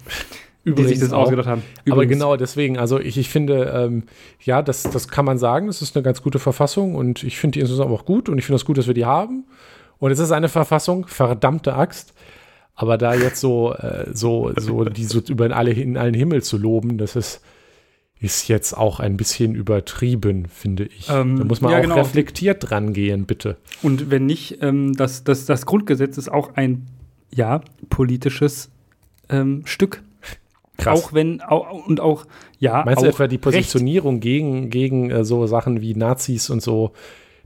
[SPEAKER 2] die sich das
[SPEAKER 1] auch.
[SPEAKER 2] ausgedacht haben.
[SPEAKER 1] Aber
[SPEAKER 2] Übrigens.
[SPEAKER 1] genau deswegen, also ich, ich finde, ähm, ja, das, das kann man sagen, das ist eine ganz gute Verfassung und ich finde die insgesamt auch gut und ich finde es gut, dass wir die haben. Und es ist eine Verfassung, verdammte Axt. Aber da jetzt so, äh, so, so, die so über in, alle, in allen Himmel zu loben, das ist, ist jetzt auch ein bisschen übertrieben, finde ich.
[SPEAKER 2] Ähm,
[SPEAKER 1] da muss man
[SPEAKER 2] ja,
[SPEAKER 1] auch
[SPEAKER 2] genau.
[SPEAKER 1] reflektiert dran gehen, bitte.
[SPEAKER 2] Und wenn nicht, ähm, das, das, das Grundgesetz ist auch ein, ja, politisches ähm, Stück. Auch wenn, au, und auch, ja,
[SPEAKER 1] Meinst
[SPEAKER 2] auch
[SPEAKER 1] du etwa die
[SPEAKER 2] Recht.
[SPEAKER 1] Positionierung gegen, gegen äh, so Sachen wie Nazis und so,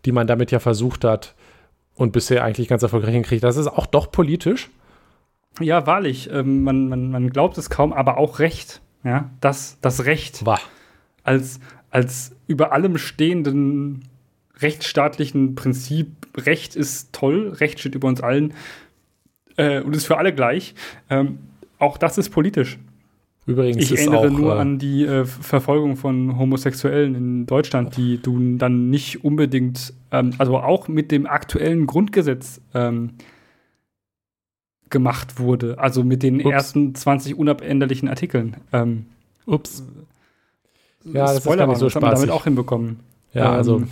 [SPEAKER 1] die man damit ja versucht hat und bisher eigentlich ganz erfolgreich hinkriegt? Das ist auch doch politisch.
[SPEAKER 2] Ja, wahrlich. Ähm, man, man, man glaubt es kaum, aber auch Recht. Ja, das, das Recht
[SPEAKER 1] Wah.
[SPEAKER 2] als, als über allem stehenden rechtsstaatlichen Prinzip. Recht ist toll, Recht steht über uns allen äh, und ist für alle gleich. Ähm, auch das ist politisch.
[SPEAKER 1] Übrigens
[SPEAKER 2] Ich erinnere
[SPEAKER 1] auch,
[SPEAKER 2] nur
[SPEAKER 1] äh,
[SPEAKER 2] an die äh, Verfolgung von Homosexuellen in Deutschland, die du dann nicht unbedingt, ähm, also auch mit dem aktuellen Grundgesetz ähm, gemacht wurde, also mit den
[SPEAKER 1] Ups.
[SPEAKER 2] ersten 20 unabänderlichen Artikeln. Ähm,
[SPEAKER 1] Ups. Ja, das ist gar nicht so
[SPEAKER 2] das haben wir damit
[SPEAKER 1] spaßig.
[SPEAKER 2] auch hinbekommen.
[SPEAKER 1] Ja, also.
[SPEAKER 2] Ähm,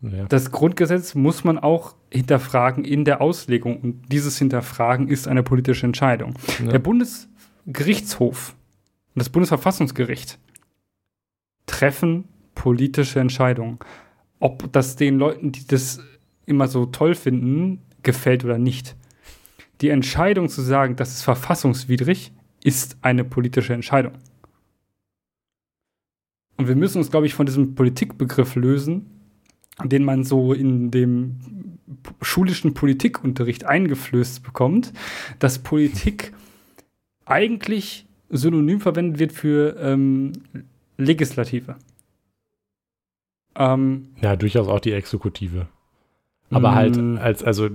[SPEAKER 1] Ja.
[SPEAKER 2] Das Grundgesetz muss man auch hinterfragen in der Auslegung und dieses Hinterfragen ist eine politische Entscheidung.
[SPEAKER 1] Ja.
[SPEAKER 2] Der Bundesgerichtshof und das Bundesverfassungsgericht treffen politische Entscheidungen. Ob das den Leuten, die das immer so toll finden, gefällt oder nicht. Die Entscheidung zu sagen, das ist verfassungswidrig, ist eine politische Entscheidung. Und wir müssen uns, glaube ich, von diesem Politikbegriff lösen, den man so in dem schulischen Politikunterricht eingeflößt bekommt, dass Politik eigentlich synonym verwendet wird für ähm, Legislative.
[SPEAKER 1] Ähm, ja, durchaus auch die Exekutive. Aber halt mm. als, also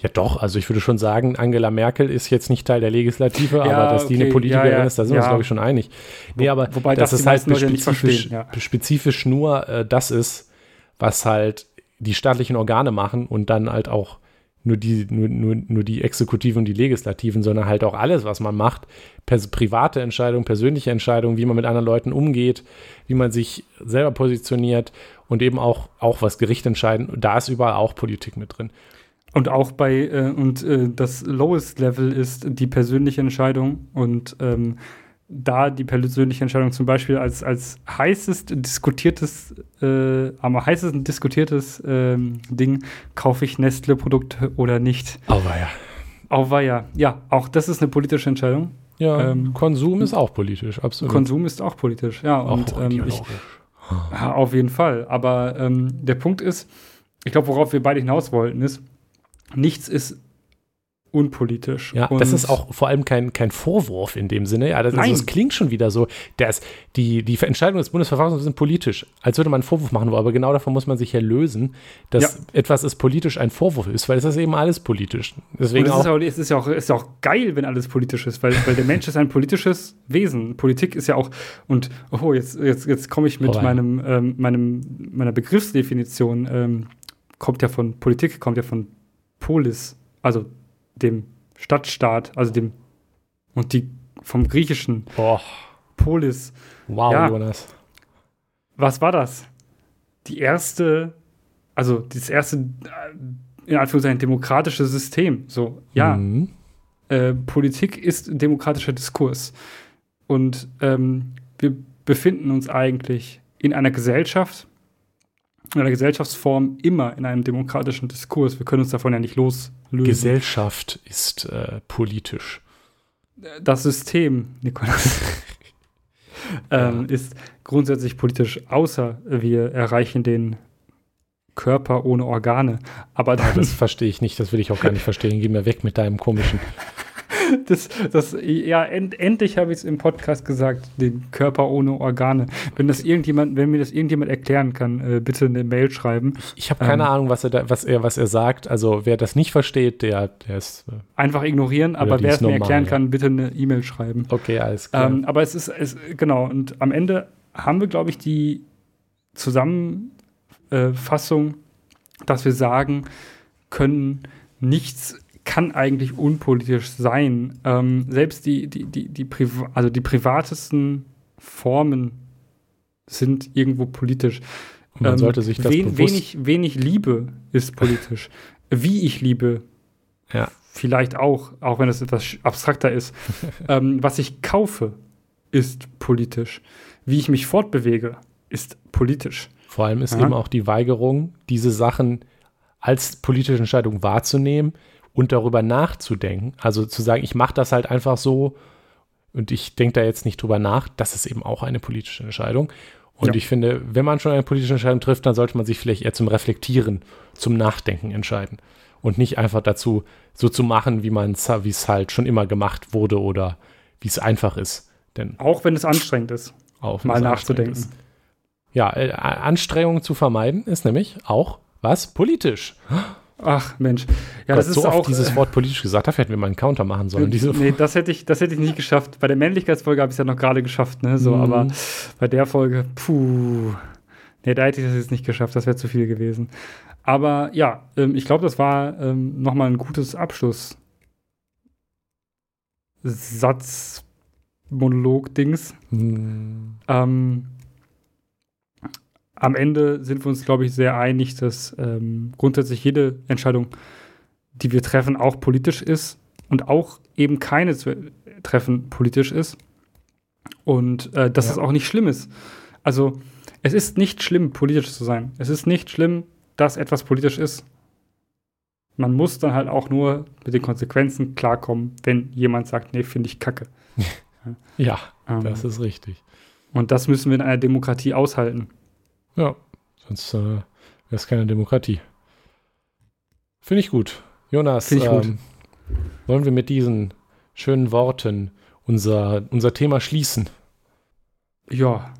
[SPEAKER 1] ja, doch. Also ich würde schon sagen, Angela Merkel ist jetzt nicht Teil der Legislative, ja, aber dass okay. die eine Politikerin ja, ja. ist, da sind wir uns, glaube ich, schon einig. Nee, aber Wobei dass das es halt spezifisch, spezifisch nur äh, das ist, was halt die staatlichen Organe machen und dann halt auch nur die, nur, nur, nur die Exekutiven und die Legislativen, sondern halt auch alles, was man macht. Pers private Entscheidungen, persönliche Entscheidungen, wie man mit anderen Leuten umgeht, wie man sich selber positioniert und eben auch, auch was Gericht entscheiden. Da ist überall auch Politik mit drin.
[SPEAKER 2] Und auch bei, äh, und äh, das Lowest Level ist die persönliche Entscheidung und ähm, da die persönliche Entscheidung zum Beispiel als, als heißest diskutiertes, äh, am heißesten diskutiertes ähm, Ding, kaufe ich Nestle-Produkte oder nicht.
[SPEAKER 1] Auweia.
[SPEAKER 2] Auweia. Ja, auch das ist eine politische Entscheidung.
[SPEAKER 1] Ja, ähm, Konsum ist auch politisch, absolut.
[SPEAKER 2] Konsum ist auch politisch, ja. Auch und ähm, ich, ja, auf jeden Fall. Aber ähm, der Punkt ist, ich glaube, worauf wir beide hinaus wollten, ist, nichts ist unpolitisch.
[SPEAKER 1] Ja, und das ist auch vor allem kein, kein Vorwurf in dem Sinne. Ja, das, also das klingt schon wieder so. Das, die, die Entscheidungen des Bundesverfassungsgerichts sind politisch, als würde man einen Vorwurf machen, aber genau davon muss man sich ja lösen, dass ja. etwas ist politisch ein Vorwurf ist, weil es ist eben alles politisch. Deswegen
[SPEAKER 2] und es, auch, ist auch, es ist ja auch, ist auch geil, wenn alles politisch ist, weil, weil der Mensch ist ein politisches Wesen. Politik ist ja auch, und oh, jetzt, jetzt, jetzt komme ich mit oh, meinem, ähm, meinem, meiner Begriffsdefinition, ähm, kommt ja von Politik, kommt ja von Polis, also dem Stadtstaat, also dem und die vom griechischen
[SPEAKER 1] Boah.
[SPEAKER 2] Polis.
[SPEAKER 1] Wow, ja. Jonas.
[SPEAKER 2] Was war das? Die erste, also das erste, äh, in Anführungszeichen, demokratische System. So, ja. Mhm. Äh, Politik ist demokratischer Diskurs. Und ähm, wir befinden uns eigentlich in einer Gesellschaft, in einer Gesellschaftsform immer in einem demokratischen Diskurs. Wir können uns davon ja nicht loslösen.
[SPEAKER 1] Gesellschaft ist äh, politisch.
[SPEAKER 2] Das System, Nikolas, ähm, ja. ist grundsätzlich politisch, außer wir erreichen den Körper ohne Organe. Aber
[SPEAKER 1] dann, das verstehe ich nicht, das will ich auch gar nicht verstehen. Geh mir weg mit deinem komischen.
[SPEAKER 2] Das, das, ja, end, endlich habe ich es im Podcast gesagt, den Körper ohne Organe. Wenn das irgendjemand, wenn mir das irgendjemand erklären kann, äh, bitte eine Mail schreiben.
[SPEAKER 1] Ich, ich habe keine ähm, Ahnung, was er, da, was er, was er sagt. Also wer das nicht versteht, der, der ist
[SPEAKER 2] äh, einfach ignorieren. Aber wer es mir erklären ja. kann, bitte eine E-Mail schreiben.
[SPEAKER 1] Okay, alles klar.
[SPEAKER 2] Ähm, aber es ist, es, genau. Und am Ende haben wir, glaube ich, die Zusammenfassung, dass wir sagen können, nichts kann eigentlich unpolitisch sein. Ähm, selbst die, die, die, die, Priva also die privatesten Formen sind irgendwo politisch.
[SPEAKER 1] Man ähm, sollte sich das wen,
[SPEAKER 2] bewusst wenig, wenig Liebe ist politisch. Wie ich liebe,
[SPEAKER 1] ja.
[SPEAKER 2] vielleicht auch, auch wenn es etwas abstrakter ist. ähm, was ich kaufe, ist politisch. Wie ich mich fortbewege, ist politisch.
[SPEAKER 1] Vor allem ist ja. eben auch die Weigerung, diese Sachen als politische Entscheidung wahrzunehmen, und darüber nachzudenken, also zu sagen, ich mache das halt einfach so und ich denke da jetzt nicht drüber nach, das ist eben auch eine politische Entscheidung. Und ja. ich finde, wenn man schon eine politische Entscheidung trifft, dann sollte man sich vielleicht eher zum Reflektieren, zum Nachdenken entscheiden. Und nicht einfach dazu so zu machen, wie man es, wie es halt schon immer gemacht wurde oder wie es einfach ist. Denn
[SPEAKER 2] auch wenn es anstrengend ist,
[SPEAKER 1] auch mal nachzudenken. Ist. Ja, äh, Anstrengungen zu vermeiden ist nämlich auch was politisch.
[SPEAKER 2] Ach Mensch,
[SPEAKER 1] ja, Gott, das ist so auch dieses Wort politisch gesagt. Dafür hätten wir mal einen Counter machen sollen.
[SPEAKER 2] Diese nee, das hätte ich, das hätte ich nicht geschafft. Bei der Männlichkeitsfolge habe ich es ja noch gerade geschafft, ne? So, mhm. aber bei der Folge, puh, nee, da hätte ich das jetzt nicht geschafft. Das wäre zu viel gewesen. Aber ja, ähm, ich glaube, das war ähm, noch mal ein gutes Abschluss. Satz, Monolog, Dings. Mhm. Ähm, am Ende sind wir uns, glaube ich, sehr einig, dass ähm, grundsätzlich jede Entscheidung, die wir treffen, auch politisch ist und auch eben keine zu treffen politisch ist. Und äh, dass ja. es auch nicht schlimm ist. Also es ist nicht schlimm, politisch zu sein. Es ist nicht schlimm, dass etwas politisch ist. Man muss dann halt auch nur mit den Konsequenzen klarkommen, wenn jemand sagt, nee, finde ich kacke.
[SPEAKER 1] ja, ähm, das ist richtig.
[SPEAKER 2] Und das müssen wir in einer Demokratie aushalten.
[SPEAKER 1] Ja, sonst äh, wäre es keine Demokratie. Finde ich gut. Jonas,
[SPEAKER 2] ich gut.
[SPEAKER 1] Ähm, wollen wir mit diesen schönen Worten unser, unser Thema schließen?
[SPEAKER 2] Ja,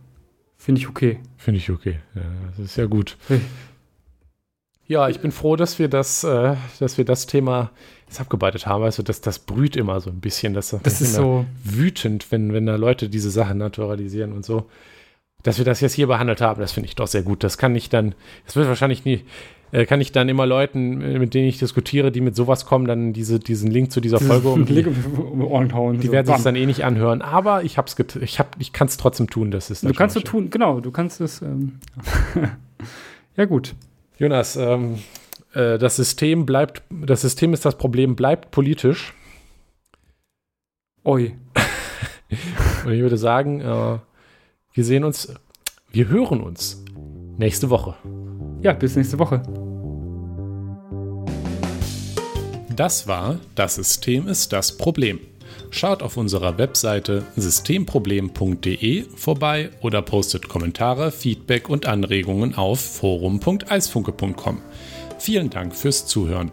[SPEAKER 2] finde ich okay.
[SPEAKER 1] Finde ich okay. Ja, das ist ja gut. Hey. Ja, ich bin froh, dass wir das, äh, dass wir das Thema jetzt abgearbeitet haben. Also, das, das brüht immer so ein bisschen. Das,
[SPEAKER 2] das ist so
[SPEAKER 1] wütend, wenn, wenn da Leute diese Sachen naturalisieren und so. Dass wir das jetzt hier behandelt haben, das finde ich doch sehr gut. Das kann ich dann, das wird wahrscheinlich nie, äh, kann ich dann immer Leuten, äh, mit denen ich diskutiere, die mit sowas kommen, dann diese, diesen Link zu dieser Folge um die,
[SPEAKER 2] um Ohren hauen.
[SPEAKER 1] Die so werden sich dann eh nicht anhören. Aber ich hab's ich hab, ich kann es trotzdem tun. Das ist
[SPEAKER 2] du kannst du tun, genau. Du kannst es. Ähm ja gut.
[SPEAKER 1] Jonas, ähm, äh, das System bleibt, das System ist das Problem, bleibt politisch.
[SPEAKER 2] Oi.
[SPEAKER 1] Und ich würde sagen, äh, wir sehen uns, wir hören uns nächste Woche.
[SPEAKER 2] Ja, bis nächste Woche.
[SPEAKER 3] Das war Das System ist das Problem. Schaut auf unserer Webseite systemproblem.de vorbei oder postet Kommentare, Feedback und Anregungen auf forum.eisfunke.com. Vielen Dank fürs Zuhören.